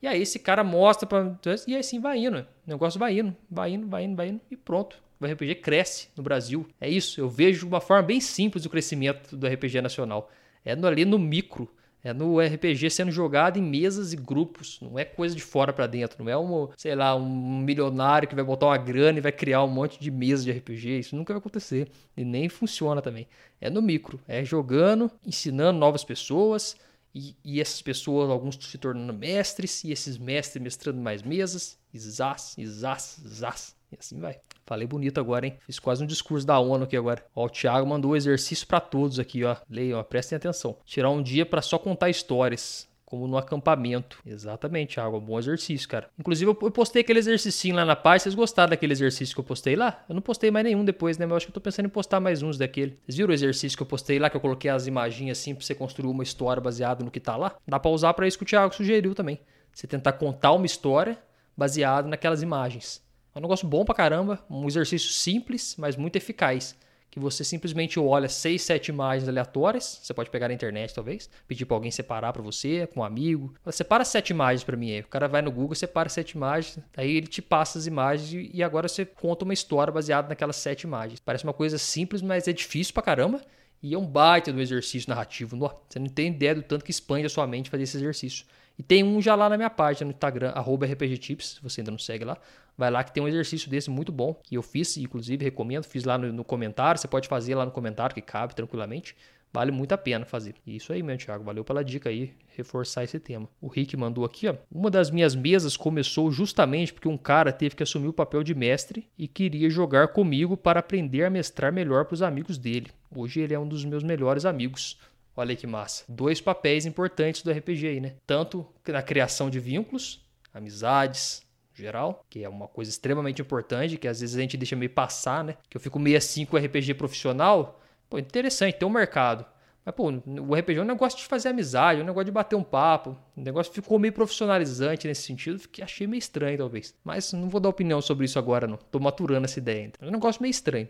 S1: E aí esse cara mostra para e assim vai indo, o negócio vai indo, vai indo, vai indo, vai indo e pronto. O RPG cresce no Brasil. É isso, eu vejo uma forma bem simples o crescimento do RPG nacional. É ali no micro, é no RPG sendo jogado em mesas e grupos, não é coisa de fora para dentro, não é um, sei lá, um milionário que vai botar uma grana e vai criar um monte de mesas de RPG, isso nunca vai acontecer. E nem funciona também. É no micro, é jogando, ensinando novas pessoas. E, e essas pessoas, alguns se tornando mestres. E esses mestres mestrando mais mesas, e zás, e zás, zás, e assim vai. Falei bonito agora, hein? Fiz quase um discurso da ONU aqui agora. Ó, o Thiago mandou um exercício para todos aqui, ó. Leiam, ó, prestem atenção. Tirar um dia para só contar histórias como no acampamento. Exatamente, Thiago, um bom exercício, cara. Inclusive, eu postei aquele exercício lá na página. Vocês gostaram daquele exercício que eu postei lá? Eu não postei mais nenhum depois, né? Mas eu acho que eu tô pensando em postar mais uns daquele. Vocês viram o exercício que eu postei lá, que eu coloquei as imagens assim pra você construir uma história baseada no que tá lá? Dá pra usar para isso que o Thiago sugeriu também. Você tentar contar uma história baseada naquelas imagens. É um negócio bom pra caramba, um exercício simples, mas muito eficaz. Que você simplesmente olha seis, sete imagens aleatórias. Você pode pegar na internet, talvez, pedir para alguém separar para você, com um amigo. Separa sete imagens para mim aí. O cara vai no Google, separa sete imagens, aí ele te passa as imagens e agora você conta uma história baseada naquelas sete imagens. Parece uma coisa simples, mas é difícil pra caramba. E é um baita do exercício narrativo. Você não tem ideia do tanto que expande a sua mente fazer esse exercício. E tem um já lá na minha página no Instagram, RPGTips, se você ainda não segue lá. Vai lá que tem um exercício desse muito bom, que eu fiz, inclusive recomendo, fiz lá no, no comentário, você pode fazer lá no comentário, que cabe tranquilamente. Vale muito a pena fazer. E isso aí, meu Thiago. Valeu pela dica aí, reforçar esse tema. O Rick mandou aqui, ó. Uma das minhas mesas começou justamente porque um cara teve que assumir o papel de mestre e queria jogar comigo para aprender a mestrar melhor para os amigos dele. Hoje ele é um dos meus melhores amigos. Olha que massa. Dois papéis importantes do RPG aí, né? Tanto na criação de vínculos, amizades, geral, que é uma coisa extremamente importante, que às vezes a gente deixa meio passar, né? Que eu fico meio assim com o RPG profissional. Pô, interessante, tem um mercado. Mas, pô, o RPG é um negócio de fazer amizade, é um negócio de bater um papo. O negócio ficou meio profissionalizante nesse sentido, que achei meio estranho, talvez. Mas não vou dar opinião sobre isso agora, não. Tô maturando essa ideia ainda. É um negócio meio estranho.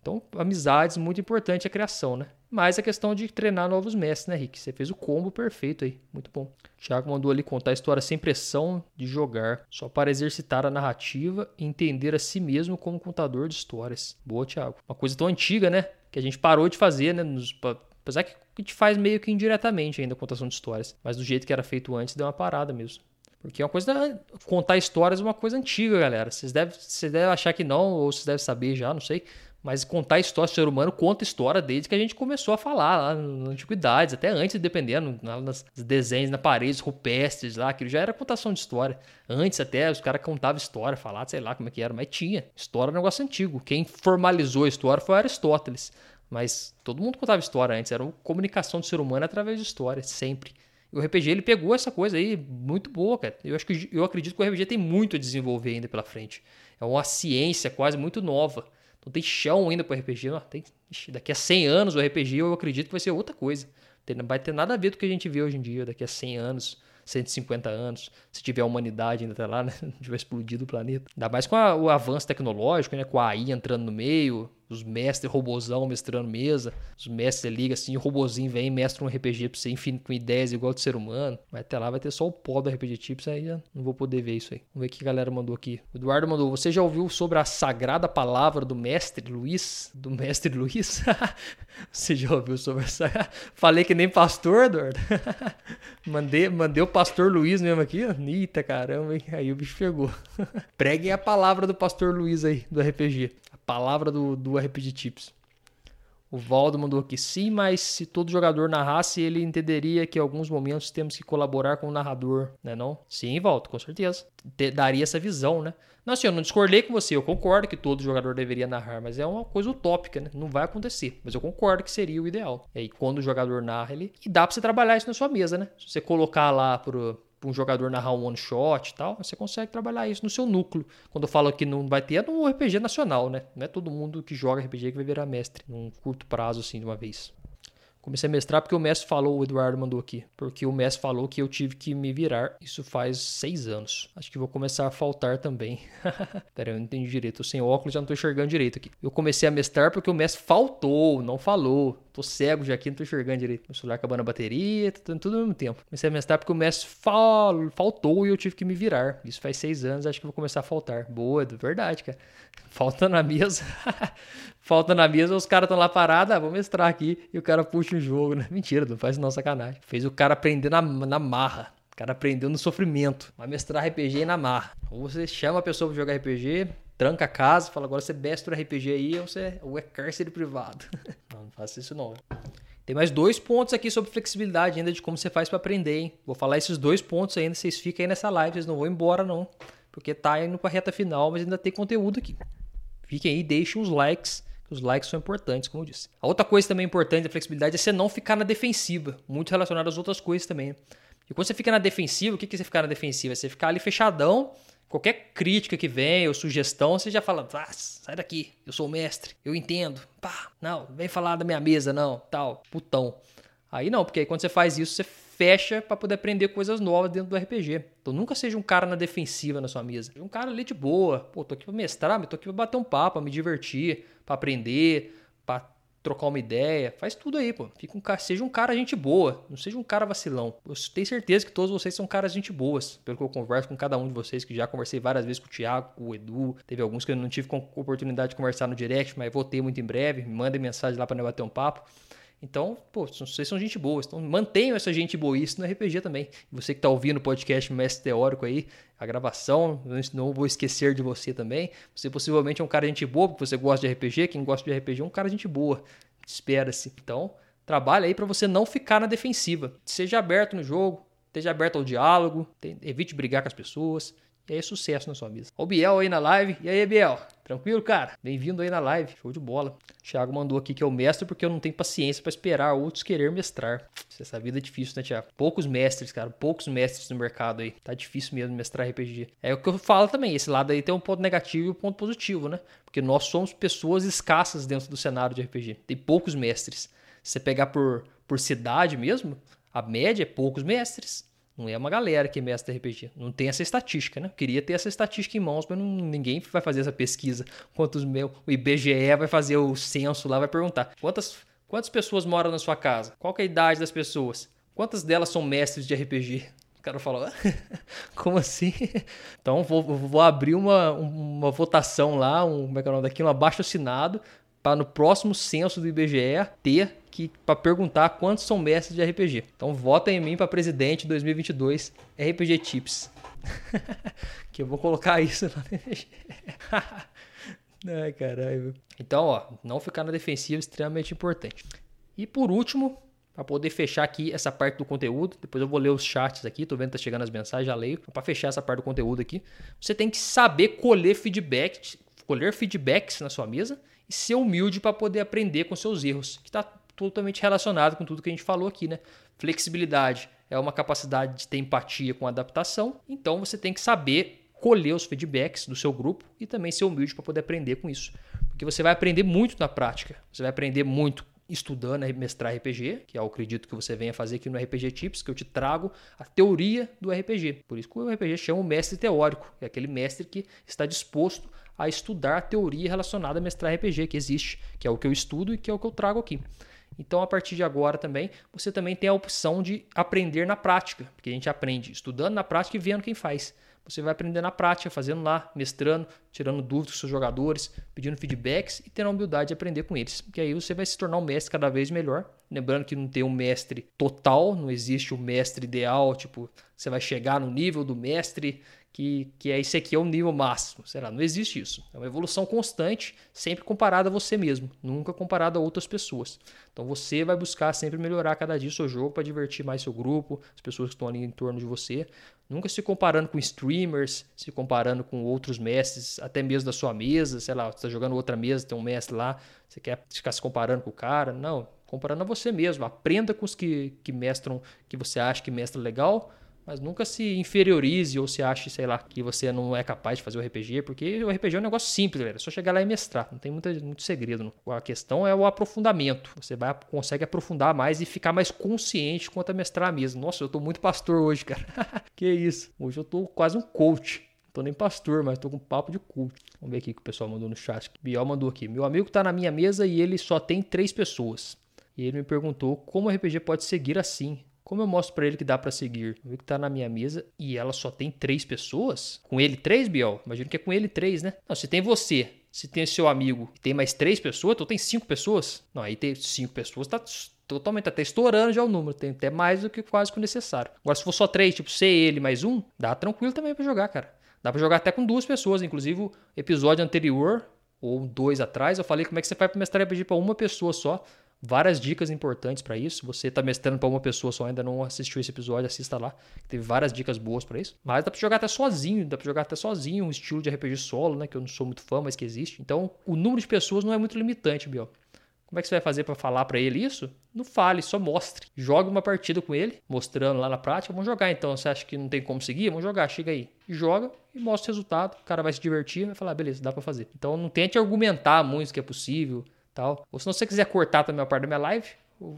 S1: Então, amizades, muito importante a criação, né? Mas a questão de treinar novos mestres, né, Rick? Você fez o combo perfeito aí. Muito bom. O Thiago mandou ali contar a história sem pressão de jogar, só para exercitar a narrativa e entender a si mesmo como contador de histórias. Boa, Thiago. Uma coisa tão antiga, né? Que a gente parou de fazer, né? Nos, apesar que a gente faz meio que indiretamente ainda a contação de histórias. Mas do jeito que era feito antes, deu uma parada mesmo. Porque é uma coisa. Contar histórias é uma coisa antiga, galera. Vocês devem, vocês devem achar que não, ou vocês devem saber já, não sei. Mas contar história, o ser humano conta história desde que a gente começou a falar lá na antiguidades, até antes, dependendo, nos desenhos na parede, rupestres lá, aquilo já era contação de história. Antes até os caras contavam história, falavam, sei lá como é que era, mas tinha. História é um negócio antigo. Quem formalizou a história foi Aristóteles. Mas todo mundo contava história antes, era uma comunicação do ser humano através de história, sempre. E o RPG ele pegou essa coisa aí muito boa, cara. Eu acho que eu acredito que o RPG tem muito a desenvolver ainda pela frente. É uma ciência quase muito nova. Então tem chão ainda para RPG. Não, tem, daqui a 100 anos o RPG eu acredito que vai ser outra coisa. Não vai ter nada a ver do que a gente vê hoje em dia, daqui a 100 anos, 150 anos, se tiver a humanidade ainda até lá, né? Não *laughs* tiver explodido o planeta. Ainda mais com a, o avanço tecnológico, né? Com a AI entrando no meio, os mestres robozão mestrando mesa, os mestres ligam assim, o robozinho vem e mestra um RPG pra você infinito com ideias igual do ser humano. Mas até lá vai ter só o pó do RPG Tips, aí já não vou poder ver isso aí. Vamos ver o que a galera mandou aqui. O Eduardo mandou, você já ouviu sobre a sagrada palavra do mestre Luiz? Do mestre Luiz? *laughs* você já ouviu sobre essa? *laughs* Falei que nem pastor, Eduardo. *laughs* mandei, mandei o pastor Luiz mesmo aqui, ó. Eita caramba, hein? Aí o bicho pegou. Preguem a palavra do pastor Luiz aí, do RPG palavra do, do RPG Tips. O Valdo mandou aqui, sim, mas se todo jogador narrasse, ele entenderia que em alguns momentos temos que colaborar com o narrador, né não? Sim, Valdo, com certeza. Te, daria essa visão, né? Não, assim, eu não discordei com você, eu concordo que todo jogador deveria narrar, mas é uma coisa utópica, né? Não vai acontecer, mas eu concordo que seria o ideal. E aí, quando o jogador narra, ele... E dá pra você trabalhar isso na sua mesa, né? Se você colocar lá pro um jogador narrar um one shot e tal, você consegue trabalhar isso no seu núcleo. Quando eu falo que não vai ter, é no RPG nacional, né? Não é todo mundo que joga RPG que vai virar mestre num curto prazo assim de uma vez. Comecei a mestrar porque o mestre falou, o Eduardo mandou aqui. Porque o mestre falou que eu tive que me virar. Isso faz seis anos. Acho que vou começar a faltar também. *laughs* Pera, eu não entendi direito. Eu sem óculos já não tô enxergando direito aqui. Eu comecei a mestrar porque o mestre faltou, não falou. Tô cego já aqui, não tô enxergando direito. Meu celular acabando a bateria, tá tudo ao mesmo tempo. Comecei a mestrar porque o mestre fal... faltou e eu tive que me virar. Isso faz seis anos, acho que vou começar a faltar. Boa, verdade, cara. *laughs* Falta na mesa. *laughs* Falta na mesa, os caras estão lá parados, ah, vou mestrar aqui. E o cara puxa o jogo, né? *laughs* Mentira, não faz não sacanagem. Fez o cara aprender na, na marra. O cara aprendeu no sofrimento. Vai mestrar RPG na marra. Ou você chama a pessoa pra jogar RPG, tranca a casa, fala, agora você mestra o RPG aí, ou, você, ou é cárcere privado. *laughs* não, não faça isso não. Tem mais dois pontos aqui sobre flexibilidade ainda de como você faz para aprender, hein? Vou falar esses dois pontos ainda, vocês ficam aí nessa live, vocês não vão embora não. Porque tá indo pra reta final, mas ainda tem conteúdo aqui. Fiquem aí, deixem os likes os likes são importantes, como eu disse. A outra coisa também importante da flexibilidade é você não ficar na defensiva, muito relacionado às outras coisas também. E quando você fica na defensiva, o que é você ficar na defensiva? É você ficar ali fechadão, qualquer crítica que vem ou sugestão, você já fala, ah, sai daqui, eu sou o mestre, eu entendo. Pá, não, vem falar da minha mesa, não, tal, putão. Aí não, porque aí quando você faz isso, você fecha para poder aprender coisas novas dentro do RPG. Então nunca seja um cara na defensiva na sua mesa. Um cara ali de boa. Pô, tô aqui pra mestrar, tô aqui pra bater um papo, pra me divertir, para aprender, para trocar uma ideia. Faz tudo aí, pô. Fica um cara, seja um cara gente boa, não seja um cara vacilão. Eu tenho certeza que todos vocês são caras gente boas, pelo que eu converso com cada um de vocês, que já conversei várias vezes com o Thiago, com o Edu. Teve alguns que eu não tive oportunidade de conversar no direct, mas vou ter muito em breve. Me mandem mensagem lá para bater um papo. Então, pô, vocês são gente boa. Então, mantenham essa gente boísta no RPG também. Você que está ouvindo o podcast Mestre Teórico aí, a gravação, não vou esquecer de você também. Você possivelmente é um cara gente boa, porque você gosta de RPG. Quem gosta de RPG é um cara gente boa. Espera-se. Então, trabalha aí para você não ficar na defensiva. Seja aberto no jogo, esteja aberto ao diálogo, evite brigar com as pessoas. É sucesso na sua mesa. Ó o Biel aí na live. E aí, Biel? Tranquilo, cara? Bem-vindo aí na live. Show de bola. O Thiago mandou aqui que é o mestre porque eu não tenho paciência para esperar outros querer mestrar. Essa vida é difícil, né, Thiago? Poucos mestres, cara. Poucos mestres no mercado aí. Tá difícil mesmo mestrar RPG. É o que eu falo também. Esse lado aí tem um ponto negativo e um ponto positivo, né? Porque nós somos pessoas escassas dentro do cenário de RPG. Tem poucos mestres. Se você pegar por, por cidade mesmo, a média é poucos mestres. Não é uma galera que é mestre RPG. Não tem essa estatística, né? Eu queria ter essa estatística em mãos, mas não, ninguém vai fazer essa pesquisa. Quantos meu, o IBGE vai fazer o censo lá, vai perguntar quantas, quantas pessoas moram na sua casa? Qual é a idade das pessoas? Quantas delas são mestres de RPG? O cara falou, *laughs* como assim? Então vou, vou abrir uma, uma votação lá, um, como é que é o nome? Um abaixo assinado para no próximo censo do IBGE ter que para perguntar quantos são mestres de RPG. Então vota em mim para presidente 2022 RPG Tips. *laughs* que eu vou colocar isso lá *laughs* no. Ai, caralho. Então, ó, não ficar na defensiva é extremamente importante. E por último, para poder fechar aqui essa parte do conteúdo, depois eu vou ler os chats aqui, tô vendo que tá chegando as mensagens, já leio. Para fechar essa parte do conteúdo aqui, você tem que saber colher feedback, colher feedbacks na sua mesa e ser humilde para poder aprender com seus erros, que está totalmente relacionado com tudo que a gente falou aqui, né? Flexibilidade é uma capacidade de ter empatia com adaptação, então você tem que saber colher os feedbacks do seu grupo e também ser humilde para poder aprender com isso. Porque você vai aprender muito na prática, você vai aprender muito estudando mestrar RPG, que eu acredito que você venha fazer aqui no RPG Tips, que eu te trago a teoria do RPG. Por isso que o RPG chama o mestre teórico, é aquele mestre que está disposto a estudar a teoria relacionada a mestrar RPG que existe, que é o que eu estudo e que é o que eu trago aqui. Então, a partir de agora também, você também tem a opção de aprender na prática, porque a gente aprende estudando na prática e vendo quem faz. Você vai aprender na prática, fazendo lá, mestrando, tirando dúvidas dos seus jogadores, pedindo feedbacks e tendo a humildade de aprender com eles. Porque aí você vai se tornar um mestre cada vez melhor. Lembrando que não tem um mestre total, não existe o um mestre ideal, tipo, você vai chegar no nível do mestre que, que é esse aqui é o nível máximo. Será? Não existe isso. É uma evolução constante, sempre comparada a você mesmo, nunca comparada a outras pessoas. Então você vai buscar sempre melhorar cada dia o seu jogo para divertir mais seu grupo, as pessoas que estão ali em torno de você. Nunca se comparando com streamers, se comparando com outros mestres, até mesmo da sua mesa, sei lá, você está jogando outra mesa, tem um mestre lá, você quer ficar se comparando com o cara. Não, comparando a você mesmo. Aprenda com os que, que mestram, que você acha que mestra legal, Mas nunca se inferiorize ou se ache, sei lá, que você não é capaz de fazer o RPG, porque o RPG é um negócio simples, velho. É só chegar lá e mestrar. Não tem muita, muito segredo. Não. A questão é o aprofundamento. Você vai, consegue aprofundar mais e ficar mais consciente quanto a mestrar mesmo. Nossa, eu tô muito pastor hoje, cara. *laughs* que isso. Hoje eu tô quase um coach. Não tô nem pastor, mas tô com papo de culto. Vamos ver aqui o que o pessoal mandou no chat. Biel mandou aqui. Meu amigo tá na minha mesa e ele só tem três pessoas. E ele me perguntou como o RPG pode seguir assim. Como eu mostro para ele que dá para seguir? Eu vi que tá na minha mesa e ela só tem três pessoas? Com ele três, Biel? Imagino que é com ele três, né? Não, se tem você, se tem seu amigo e tem mais três pessoas, então tem cinco pessoas? Não, aí tem cinco pessoas, tá totalmente, tá até estourando já o número, tem até mais do que quase que o necessário. Agora, se for só três, tipo, ser ele mais um, dá tranquilo também para jogar, cara. Dá para jogar até com duas pessoas, inclusive o episódio anterior, ou dois atrás, eu falei como é que você faz para mestrar RPG para uma pessoa só. Várias dicas importantes para isso. Você está mestrando para uma pessoa só, ainda não assistiu esse episódio, assista lá. Teve várias dicas boas para isso. Mas dá para jogar até sozinho, dá para jogar até sozinho, um estilo de RPG solo, né, que eu não sou muito fã, mas que existe. Então, o número de pessoas não é muito limitante, Biel. Como é que você vai fazer para falar para ele isso? Não fale, só mostre. Jogue uma partida com ele, mostrando lá na prática. Vamos jogar então. Você acha que não tem como seguir? Vamos jogar, chega aí. Joga e mostra o resultado. O cara vai se divertir, vai falar, beleza, dá para fazer. Então não tente argumentar muito que é possível, tal. Ou se você quiser cortar também a parte da minha live,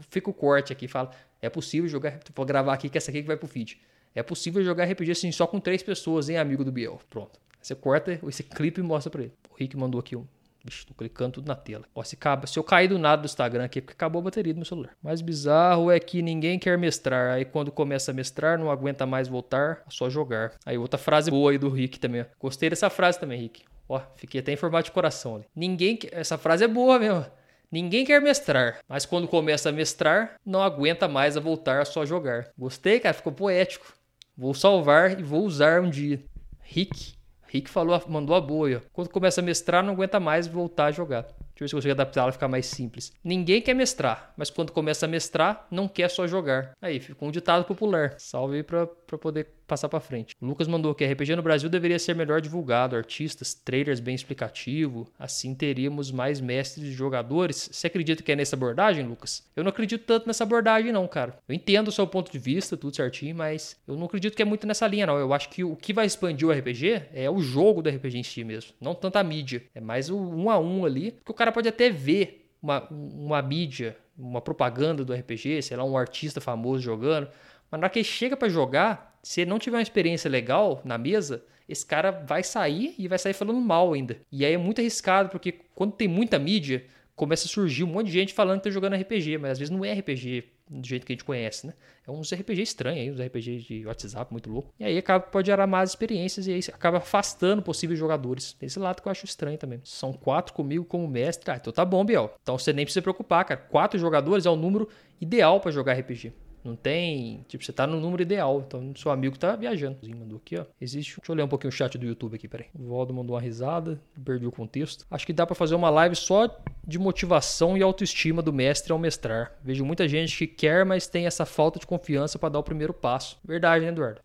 S1: fica o corte aqui, fala, é possível jogar, vou gravar aqui que essa aqui que vai pro feed. É possível jogar RPG assim só com três pessoas, hein, amigo do Biel. Pronto. Você corta esse clipe e mostra para ele. O Rick mandou aqui um Bicho, tô clicando tudo na tela. Ó, se, acaba, se eu cair do nada do Instagram aqui, é porque acabou a bateria do meu celular. Mais bizarro é que ninguém quer mestrar. Aí quando começa a mestrar, não aguenta mais voltar, só jogar. Aí outra frase boa aí do Rick também. Gostei dessa frase também, Rick. Ó, fiquei até informado de coração ali. Ninguém. Essa frase é boa mesmo. Ninguém quer mestrar, mas quando começa a mestrar, não aguenta mais a voltar a só jogar. Gostei, cara, ficou poético. Vou salvar e vou usar um dia. Rick Rick falou, mandou a boa aí, ó. Quando começa a mestrar, não aguenta mais voltar a jogar. Deixa eu ver se eu consigo adaptar ela ficar mais simples. Ninguém quer mestrar, mas quando começa a mestrar, não quer só jogar. Aí, ficou um ditado popular. Salve aí pra, pra poder passar para frente. O Lucas mandou que RPG no Brasil deveria ser melhor divulgado, artistas, trailers bem explicativo, assim teríamos mais mestres e jogadores. Você acredita que é nessa abordagem, Lucas? Eu não acredito tanto nessa abordagem não, cara. Eu entendo o seu ponto de vista, tudo certinho, mas eu não acredito que é muito nessa linha não. Eu acho que o que vai expandir o RPG é o jogo do RPG em si mesmo, não tanto a mídia. É mais o um a um ali, que o cara pode até ver uma, uma mídia, uma propaganda do RPG, sei lá, um artista famoso jogando, mas na hora que ele chega para jogar, se ele não tiver uma experiência legal na mesa, esse cara vai sair e vai sair falando mal ainda. E aí é muito arriscado, porque quando tem muita mídia, começa a surgir um monte de gente falando que tá jogando RPG, mas às vezes não é RPG do jeito que a gente conhece, né? É uns RPG estranhos aí, uns RPG de WhatsApp muito louco. E aí acaba, pode gerar más experiências e aí acaba afastando possíveis jogadores. Esse lado que eu acho estranho também. São quatro comigo como mestre. Ah, então tá bom, Biel. Então você nem precisa se preocupar, cara. Quatro jogadores é o número ideal para jogar RPG. Não tem. Tipo, você tá no número ideal. Então, seu amigo tá viajando. Mandou aqui, ó. Existe. Deixa eu ler um pouquinho o chat do YouTube aqui, peraí. O Valdo mandou uma risada. Perdi o contexto. Acho que dá para fazer uma live só de motivação e autoestima do mestre ao mestrar. Vejo muita gente que quer, mas tem essa falta de confiança para dar o primeiro passo. Verdade, né, Eduardo?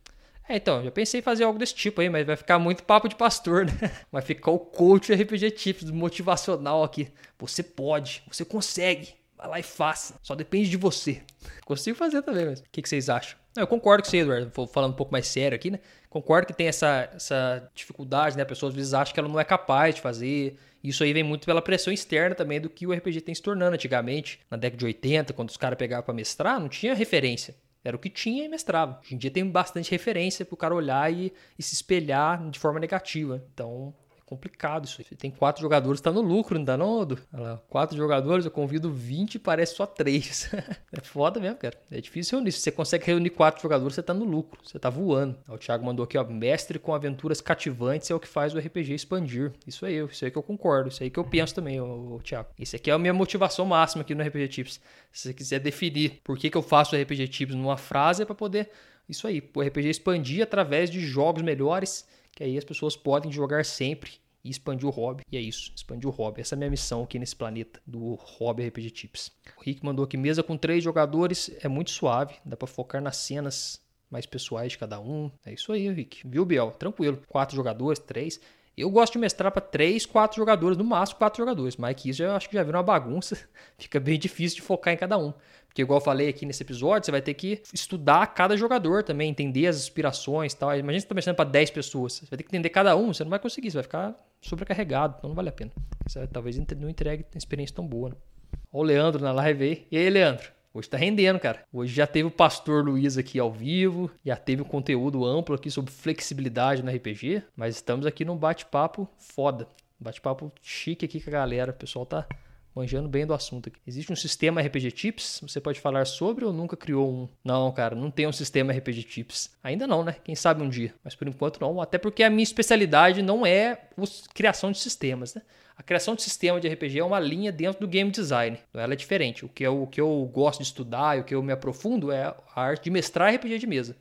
S1: É, então, já pensei em fazer algo desse tipo aí, mas vai ficar muito papo de pastor, né? *laughs* Vai ficar o coach RPG Tips motivacional aqui. Você pode, você consegue. Vai lá e faça. Só depende de você. Consigo fazer também, mas o que, que vocês acham? Eu concordo com você, Eduardo. Vou falando um pouco mais sério aqui, né? Concordo que tem essa, essa dificuldade, né? A pessoa às vezes acha que ela não é capaz de fazer. Isso aí vem muito pela pressão externa também do que o RPG tem se tornando antigamente. Na década de 80, quando os caras pegavam para mestrar, não tinha referência. Era o que tinha e mestrava. Hoje em dia tem bastante referência para o cara olhar e, e se espelhar de forma negativa. Então, complicado isso. Tem quatro jogadores, tá no lucro, não tá não, Olha lá, quatro jogadores, eu convido 20 e parece só três. *laughs* é foda mesmo, cara. É difícil reunir. Se você consegue reunir quatro jogadores, você tá no lucro. Você tá voando. O Thiago mandou aqui, ó, mestre com aventuras cativantes é o que faz o RPG expandir. Isso aí, isso aí que eu concordo. Isso aí que eu penso também, ô, Thiago. Isso aqui é a minha motivação máxima aqui no RPG Tips. Se você quiser definir por que, que eu faço o RPG Tips numa frase, é para poder isso aí, o RPG expandir através de jogos melhores que aí as pessoas podem jogar sempre e expandir o hobby. E é isso, expandir o hobby. Essa é a minha missão aqui nesse planeta do Hobby RPG Tips. O Rick mandou aqui mesa com três jogadores, é muito suave, dá para focar nas cenas mais pessoais de cada um. É isso aí, Rick. Viu, Biel? Tranquilo. Quatro jogadores, três. Eu gosto de mestrar para 3, 4 jogadores, no máximo 4 jogadores. Mas que isso eu acho que já vira uma bagunça. *laughs* Fica bem difícil de focar em cada um. Porque, igual eu falei aqui nesse episódio, você vai ter que estudar cada jogador também, entender as inspirações e tal. Imagina você está mestrando para 10 pessoas. Você vai ter que entender cada um, você não vai conseguir, você vai ficar sobrecarregado, então não vale a pena. Você talvez não entregue uma experiência tão boa. Né? Olha o Leandro na live aí. E aí, Leandro? Hoje tá rendendo, cara. Hoje já teve o Pastor Luiz aqui ao vivo, já teve um conteúdo amplo aqui sobre flexibilidade no RPG, mas estamos aqui num bate-papo foda. Bate-papo chique aqui com a galera. O pessoal tá manjando bem do assunto aqui. Existe um sistema RPG Tips? Você pode falar sobre ou nunca criou um? Não, cara, não tem um sistema RPG Tips. Ainda não, né? Quem sabe um dia. Mas por enquanto não. Até porque a minha especialidade não é a criação de sistemas, né? A criação de sistema de RPG é uma linha dentro do game design. Ela é diferente. O que eu, o que eu gosto de estudar e o que eu me aprofundo é a arte de mestrar RPG de mesa.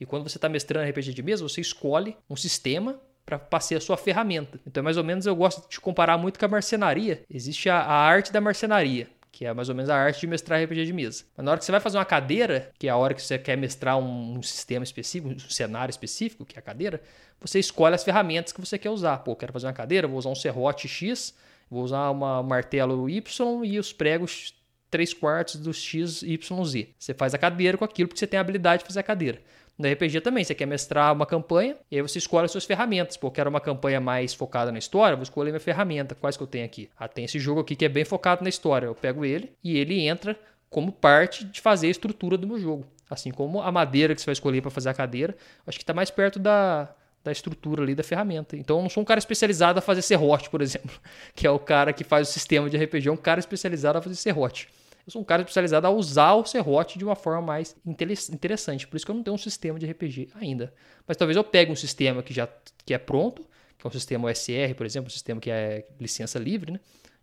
S1: E quando você está mestrando RPG de mesa, você escolhe um sistema para ser a sua ferramenta. Então, mais ou menos, eu gosto de comparar muito com a marcenaria. Existe a, a arte da marcenaria que é mais ou menos a arte de mestrar RPG de mesa. Mas na hora que você vai fazer uma cadeira, que é a hora que você quer mestrar um, um, sistema específico, um cenário específico, que é a cadeira, você escolhe as ferramentas que você quer usar. Pô, quero fazer uma cadeira, vou usar um serrote X, vou usar uma, um martelo Y e os pregos 3 quartos do X, Y, Z. Você faz a cadeira com aquilo porque você tem a habilidade de fazer a cadeira. No RPG também, você quer mestrar uma campanha, e aí você escolhe as suas ferramentas. Pô, quero uma campanha mais focada na história, vou escolher minha ferramenta. Quais que eu tenho aqui? Ah, tem esse jogo aqui que é bem focado na história. Eu pego ele e ele entra como parte de fazer a estrutura do meu jogo. Assim como a madeira que você vai escolher para fazer a cadeira, acho que está mais perto da, da estrutura ali da ferramenta. Então eu não sou um cara especializado a fazer serrote, por exemplo, *laughs* que é o cara que faz o sistema de RPG, é um cara especializado a fazer serrote. Eu sou um cara especializado a usar o serrote de uma forma mais interessante. Por isso que eu não tenho um sistema de RPG ainda. Mas talvez eu pegue um sistema que já que é pronto, que é um sistema OSR, por exemplo, um sistema que é licença livre, né?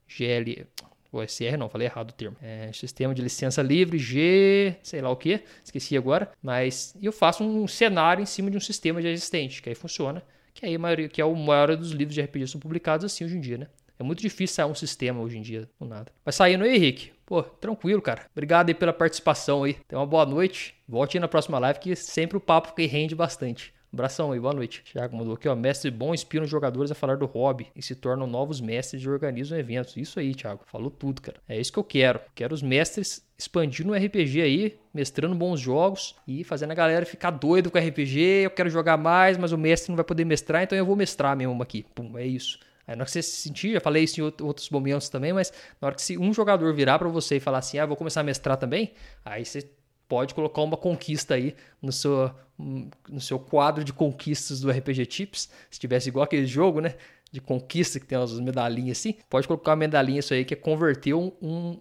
S1: GL. OSR não, falei errado o termo. É sistema de licença livre, G, sei lá o que, esqueci agora. Mas eu faço um cenário em cima de um sistema já existente, que aí funciona. Que aí que é o maior dos livros de RPG são publicados assim hoje em dia, né? É muito difícil sair um sistema hoje em dia, do nada. Mas saindo aí, Henrique. Pô, tranquilo, cara. Obrigado aí pela participação aí. Tenha uma boa noite. Volte aí na próxima live que sempre o papo que rende bastante. Abração aí, boa noite. Thiago mandou aqui, ó. Mestre bom inspira os jogadores a falar do hobby e se tornam novos mestres e organizam eventos. Isso aí, Thiago. Falou tudo, cara. É isso que eu quero. Quero os mestres expandindo o RPG aí, mestrando bons jogos e fazendo a galera ficar doido com RPG. Eu quero jogar mais, mas o mestre não vai poder mestrar, então eu vou mestrar mesmo aqui. Pum, é isso. Aí na hora que você se sentir, já falei isso em outros momentos também, mas na hora que se um jogador virar para você e falar assim, ah, vou começar a mestrar também, aí você pode colocar uma conquista aí no seu, no seu quadro de conquistas do RPG Tips. Se tivesse igual aquele jogo, né? De conquista que tem as medalhinhas assim, pode colocar uma medalhinha isso aí que é converter um,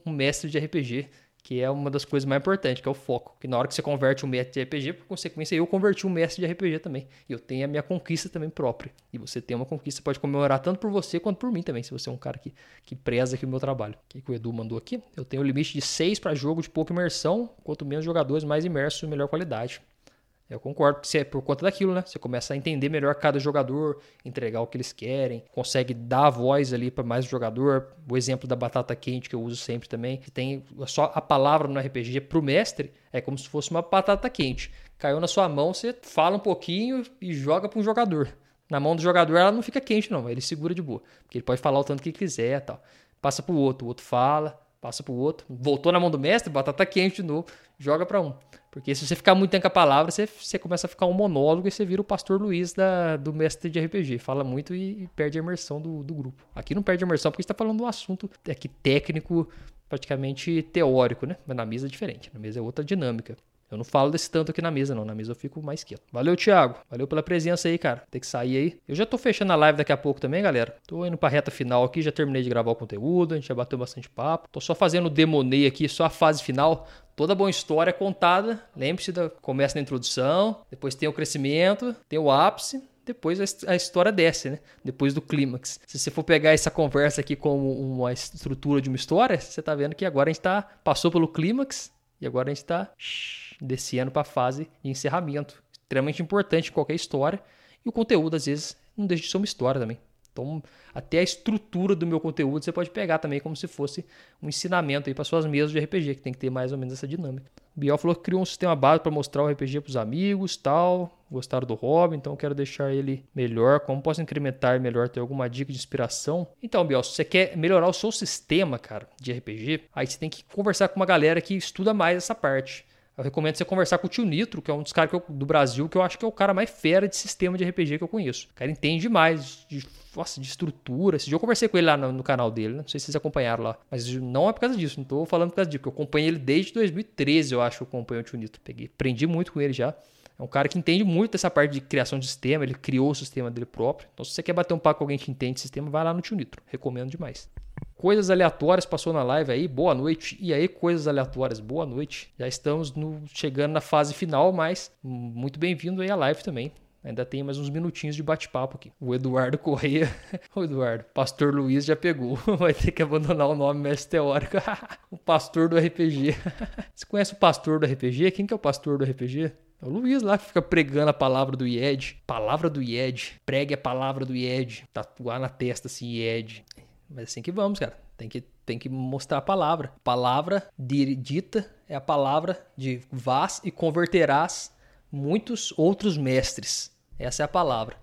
S1: um mestre de RPG que é uma das coisas mais importantes, que é o foco. Que na hora que você converte um mestre de RPG, por consequência, eu converti um mestre de RPG também. E eu tenho a minha conquista também própria. E você tem uma conquista, pode comemorar tanto por você quanto por mim também, se você é um cara que, que preza aqui o meu trabalho. O que, que o Edu mandou aqui? Eu tenho o limite de 6 para jogo de pouca imersão, quanto menos jogadores, mais imersos e melhor qualidade. Eu concordo que é por conta daquilo, né? Você começa a entender melhor cada jogador, entregar o que eles querem, consegue dar a voz ali para mais jogador. O exemplo da batata quente que eu uso sempre também, que tem só a palavra no RPG para o mestre, é como se fosse uma batata quente. Caiu na sua mão, você fala um pouquinho e joga para um jogador. Na mão do jogador ela não fica quente não, ele segura de boa, porque ele pode falar o tanto que quiser, tal. Passa para o outro, o outro fala, passa para o outro, voltou na mão do mestre, batata quente de novo, joga para um. Porque se você ficar muito tempo com a palavra, você, você começa a ficar um monólogo e você vira o pastor Luiz da, do mestre de RPG. Fala muito e, e perde a imersão do, do grupo. Aqui não perde a imersão porque está falando de um assunto aqui técnico, praticamente teórico, né? Mas na mesa é diferente. Na mesa é outra dinâmica. Eu não falo desse tanto aqui na mesa, não. Na mesa eu fico mais quieto. Valeu, Thiago. Valeu pela presença aí, cara. Tem que sair aí. Eu já tô fechando a live daqui a pouco também, galera. Tô indo pra reta final aqui. Já terminei de gravar o conteúdo. A gente já bateu bastante papo. Tô só fazendo o demonei aqui, só a fase final. Toda boa história é contada. Lembre-se da começa na introdução, depois tem o crescimento, tem o ápice, depois a história desce, né? Depois do clímax. Se você for pegar essa conversa aqui como uma estrutura de uma história, você tá vendo que agora a gente tá passou pelo clímax e agora a gente tá descendo para a fase de encerramento. Extremamente importante em qualquer história. E o conteúdo, às vezes, não deixa de ser uma história também. Então, até a estrutura do meu conteúdo você pode pegar também como se fosse um ensinamento aí para suas mesas de RPG, que tem que ter mais ou menos essa dinâmica. O Biel falou que criou um sistema básico para mostrar o RPG para os amigos tal. gostaram do hobby, então quero deixar ele melhor. Como posso incrementar melhor? Ter alguma dica de inspiração? Então, Biel, se você quer melhorar o seu sistema, cara, de RPG, aí você tem que conversar com uma galera que estuda mais essa parte. Eu recomendo você conversar com o tio Nitro, que é um dos caras do Brasil que eu acho que é o cara mais fera de sistema de RPG que eu conheço. O cara entende demais de, nossa, de estrutura. Esse dia eu conversei com ele lá no, no, canal dele, né? não sei se vocês acompanharam lá. Mas não é por causa disso, não tô falando por causa disso, porque eu acompanhei ele desde 2013, eu acho que eu acompanho o tio Nitro. Peguei, aprendi muito com ele já. É um cara que entende muito dessa parte de criação de sistema, ele criou o sistema dele próprio. Então, se você quer bater um papo com alguém que entende de sistema, vai lá no Tio Nitro. Recomendo demais. Coisas aleatórias passou na live aí, boa noite. E aí, coisas aleatórias, boa noite. Já estamos no, chegando na fase final, mas muito bem-vindo aí à live também. Ainda tem mais uns minutinhos de bate-papo aqui. O Eduardo Correia. *laughs* o Eduardo, Pastor Luiz já pegou. *laughs* Vai ter que abandonar o nome mestre teórico. *laughs* o pastor do RPG. Você conhece o pastor do RPG? Quem que é o pastor do RPG? É o Luiz lá que fica pregando a palavra do IED. Palavra do IED. Pregue a palavra do IED. Tatuar na testa assim, IED. Mas assim que vamos, cara. Tem que, tem que mostrar a palavra. Palavra dita é a palavra de vás e converterás muitos outros mestres. Essa é a palavra.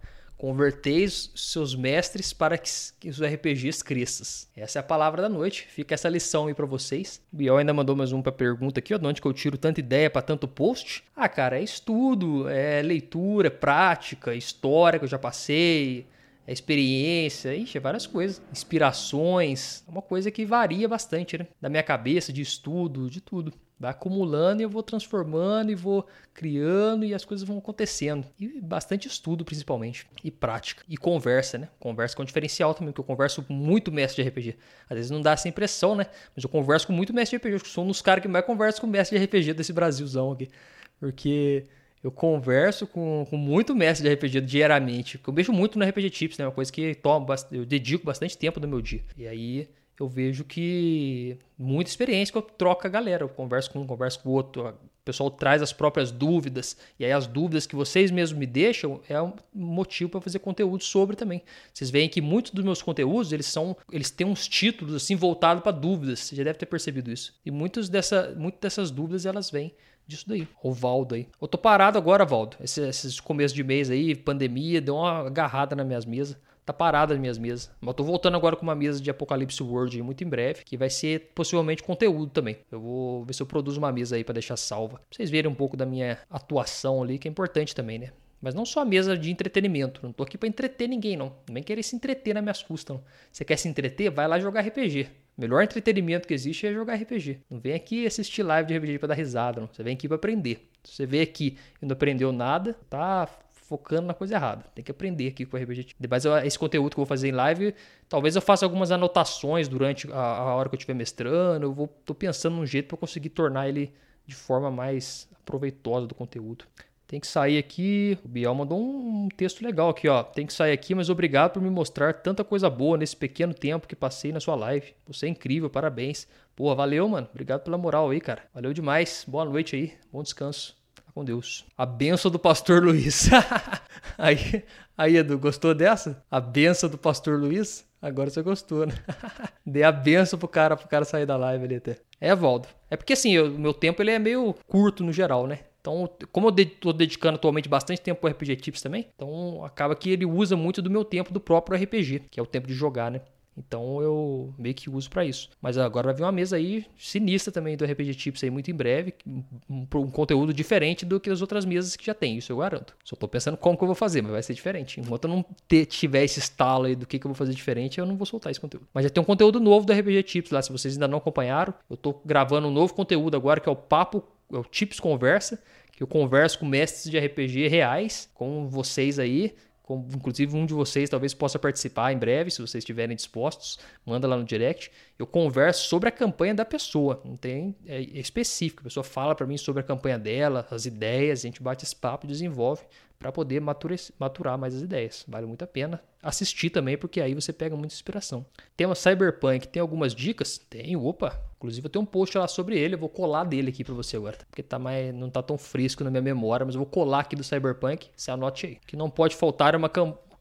S1: Converteis seus mestres para que, os RPGs cresçam. Essa é a palavra da noite. Fica essa lição aí para vocês. O Biel ainda mandou mais um para pergunta aqui, ó, de onde que eu tiro tanta ideia para tanto post? Ah, cara, é estudo, é leitura, prática, história que eu já passei, é experiência, ixi, é várias coisas. Inspirações, é uma coisa que varia bastante, né? Da minha cabeça, de estudo, de tudo. Vai acumulando e eu vou transformando e vou criando e as coisas vão acontecendo. E bastante estudo, principalmente. E prática. E conversa, né? Conversa com diferencial também, porque eu converso muito mestre de RPG. Às vezes não dá essa impressão, né? Mas eu converso com muito mestre de RPG. Eu sou um dos caras que mais conversa com mestre de RPG desse Brasilzão aqui. Porque eu converso com, com muito mestre de RPG diariamente. Eu vejo muito no RPG Tips, né? Uma coisa que toma, eu dedico bastante tempo do meu dia. E aí eu vejo que muita experiência que eu troco a galera. Eu converso com um, converso com o outro. O pessoal traz as próprias dúvidas. E aí as dúvidas que vocês mesmos me deixam é um motivo para fazer conteúdo sobre também. Vocês veem que muitos dos meus conteúdos, eles são, eles têm uns títulos assim voltados para dúvidas. Você já deve ter percebido isso. E muitas dessa, muitas dessas dúvidas elas vêm disso daí. O Valdo aí. Eu tô parado agora, Valdo. Esse, esses começo de mês aí, pandemia, deu uma agarrada nas minhas mesas tá parada as minhas mesas. Mas tô voltando agora com uma mesa de Apocalipse World muito em breve, que vai ser possivelmente conteúdo também. Eu vou ver se eu produzo uma mesa aí para deixar salva. Pra vocês verem um pouco da minha atuação ali, que é importante também, né? Mas não só a mesa de entretenimento. Não tô aqui para entreter ninguém, não. Nem querer se entreter nas minhas custas, não. Você quer se entreter? Vai lá jogar RPG. O melhor entretenimento que existe é jogar RPG. Não vem aqui assistir live de RPG para dar risada, não. Você vem aqui para aprender. Você veio aqui e não aprendeu nada, tá focando na coisa errada. Tem que aprender aqui com o RPG. Mas esse conteúdo que eu vou fazer em live, talvez eu faça algumas anotações durante a, a hora que eu estiver mestrando. Eu vou, tô pensando num jeito para conseguir tornar ele de forma mais proveitosa do conteúdo. Tem que sair aqui. O Biel mandou um texto legal aqui, ó. Tem que sair aqui, mas obrigado por me mostrar tanta coisa boa nesse pequeno tempo que passei na sua live. Você é incrível, parabéns. Pô, valeu, mano. Obrigado pela moral aí, cara. Valeu demais. Boa noite aí. Bom descanso com Deus. A benção do pastor Luiz. *laughs* aí, aí, Edu, gostou dessa? A benção do pastor Luiz? Agora você gostou, né? *laughs* Dê a benção pro cara, pro cara sair da live ali até. É, Valdo. É porque assim, o meu tempo ele é meio curto no geral, né? Então, como eu estou dedicando atualmente bastante tempo para RPG Tips também, então acaba que ele usa muito do meu tempo do próprio RPG, que é o tempo de jogar, né? Então eu meio que uso para isso. Mas agora vai vir uma mesa aí sinistra também do RPG Tips aí muito em breve, um, um, conteúdo diferente do que as outras mesas que já tem, isso eu garanto. Só tô pensando como que eu vou fazer, mas vai ser diferente. Enquanto eu não ter, tiver esse estalo aí do que, que eu vou fazer diferente, eu não vou soltar esse conteúdo. Mas já tem um conteúdo novo do RPG Tips lá, se vocês ainda não acompanharam, eu tô gravando um novo conteúdo agora que é o Papo, é o Tips Conversa, que eu converso com mestres de RPG reais, com vocês aí, inclusive um de vocês talvez possa participar em breve, se vocês estiverem dispostos, manda lá no direct. Eu converso sobre a campanha da pessoa, não tem é, é específico. A pessoa fala para mim sobre a campanha dela, as ideias, a gente bate esse papo, desenvolve para poder maturar, mais as ideias. Vale muito a pena assistir também, porque aí você pega muita inspiração. Tema Cyberpunk, tem algumas dicas? Tenho, opa. Inclusive eu tenho um post lá sobre ele, eu vou colar dele aqui para você agora, porque tá mais, não tá tão fresco na minha memória, mas eu vou colar aqui do Cyberpunk, você anote aí. Que não pode faltar uma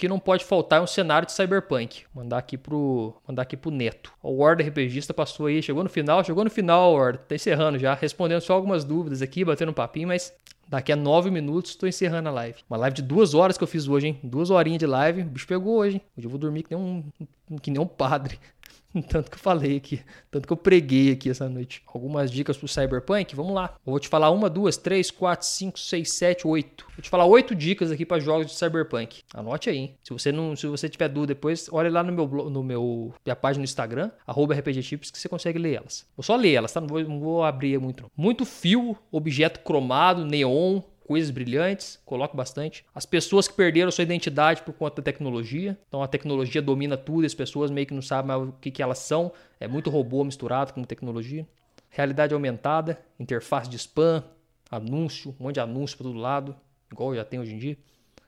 S1: que não pode faltar é um cenário de cyberpunk. Mandar aqui pro, mandar aqui pro Neto. O Ward RPGista passou aí, chegou no final, chegou no final, Ward. Tá encerrando já, respondendo só algumas dúvidas aqui, batendo um papinho, mas Daqui a nove minutos estou encerrando a live. Uma live de duas horas que eu fiz hoje, hein? Duas horinhas de live. O bicho pegou hoje, hein? Hoje eu vou dormir que nem um, que nem um padre. *laughs* Tanto que eu falei aqui, tanto que eu preguei aqui essa noite. Algumas dicas pro Cyberpunk, vamos lá. Eu vou te falar uma, duas, três, quatro, cinco, seis, sete, oito. Vou te falar oito dicas aqui para jogos de Cyberpunk. Anote aí. Hein? Se você não, se você tiver dúvida depois, olhe lá no meu no meu minha página no Instagram @rpgtips que você consegue ler elas. Vou só ler elas, tá? Não vou, não vou abrir muito. Não. Muito fio, objeto cromado, neon, coisas brilhantes, coloco bastante. As pessoas que perderam sua identidade por conta da tecnologia. Então a tecnologia domina tudo, as pessoas meio que não sabem mais o que, que elas são. É muito robô misturado com tecnologia. Realidade aumentada, interface de spam, anúncio, um monte de anúncio para todo lado, igual já tem hoje em dia.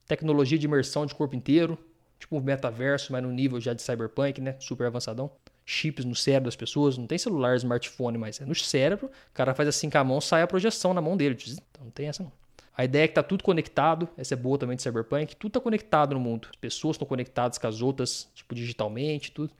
S1: Tecnologia de imersão de corpo inteiro, tipo o metaverso, mas no nível já de cyberpunk, né? Super avançadão. Chips no cérebro das pessoas, não tem celular, smartphone, mas é no cérebro. O cara faz assim com a mão, sai a projeção na mão dele. Então não tem essa não. A ideia é que tá tudo conectado, essa é boa também de Cyberpunk, tudo tá conectado no mundo. As pessoas estão conectadas com as outras, tipo, digitalmente, tudo.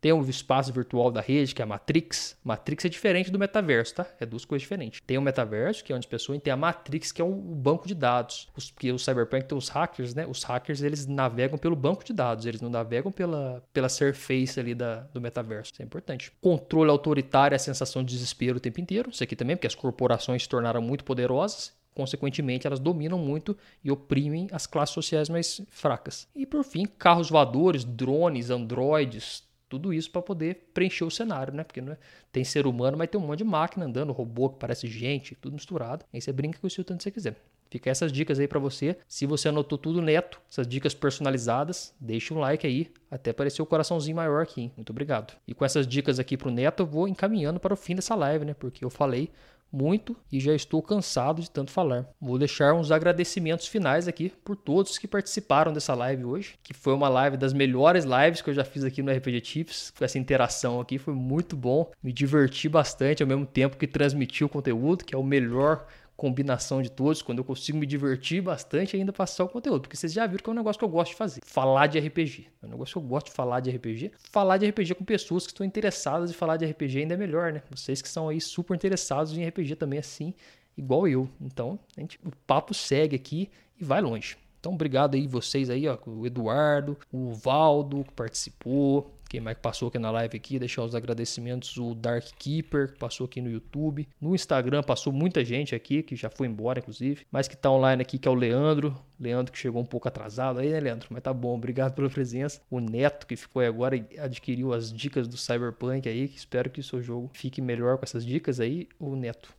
S1: Tem o espaço virtual da rede, que é a Matrix. Matrix é diferente do metaverso, tá? É duas coisas diferentes. Tem o metaverso, que é onde as pessoas, e tem a Matrix, que é o banco de dados. Os, porque o Cyberpunk tem os hackers, né? Os hackers, eles navegam pelo banco de dados, eles não navegam pela, pela surface ali da, do metaverso. Isso é importante. Controle autoritário, a sensação de desespero o tempo inteiro. Isso aqui também, porque as corporações se tornaram muito poderosas consequentemente, elas dominam muito e oprimem as classes sociais mais fracas. E por fim, carros voadores, drones, androides, tudo isso para poder preencher o cenário, né? Porque não é, tem ser humano, mas tem um monte de máquina andando, robô que parece gente, tudo misturado. Aí você brinca com isso o tanto que você quiser. Fica essas dicas aí para você. Se você anotou tudo neto, essas dicas personalizadas, deixa um like aí, até aparecer o coraçãozinho maior aqui. Hein? Muito obrigado. E com essas dicas aqui pro neto, eu vou encaminhando para o fim dessa live, né? Porque eu falei muito e já estou cansado de tanto falar. Vou deixar uns agradecimentos finais aqui por todos que participaram dessa live hoje, que foi uma live das melhores lives que eu já fiz aqui no RPG Tips. Essa interação aqui foi muito bom, me diverti bastante ao mesmo tempo que transmiti o conteúdo, que é o melhor combinação de todos, quando eu consigo me divertir bastante ainda passar o conteúdo. Porque vocês já viram que é um negócio que eu gosto de fazer. Falar de RPG. É um negócio que eu gosto de falar de RPG. Falar de RPG com pessoas que estão interessadas em falar de RPG ainda é melhor, né? Vocês que são aí super interessados em RPG também assim, igual eu. Então, gente, o papo segue aqui e vai longe. Então, obrigado aí vocês aí, ó, o Eduardo, o Valdo que participou, quem mais passou aqui na live aqui, deixar os agradecimentos, o Dark Keeper, que passou aqui no YouTube. No Instagram passou muita gente aqui, que já foi embora, inclusive. Mas que tá online aqui, que é o Leandro. Leandro que chegou um pouco atrasado aí, né, Leandro? Mas tá bom, *laughs* obrigado pela presença. O Neto, que ficou aí agora e adquiriu as dicas do Cyberpunk aí, que espero que o seu jogo fique melhor com essas dicas aí. O Neto,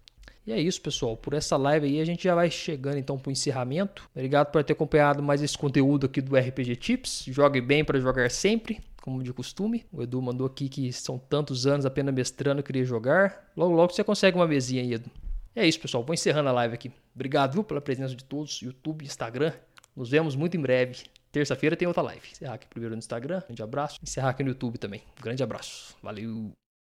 S1: e é isso, pessoal. Por essa live aí, a gente já vai chegando então para o encerramento. Obrigado por ter acompanhado mais esse conteúdo aqui do RPG Tips. Jogue bem para jogar sempre como de costume. O Edu mandou aqui que são tantos anos apenas mestrando, queria jogar. Logo, logo você consegue uma mesinha aí, Edu. É isso, pessoal. Vou encerrando a live aqui. Obrigado viu, pela presença de todos, YouTube, Instagram. Nos vemos muito em breve. Terça-feira tem outra live. Encerrar aqui primeiro no Instagram. Grande abraço. Encerrar aqui no YouTube também. Grande abraço. Valeu.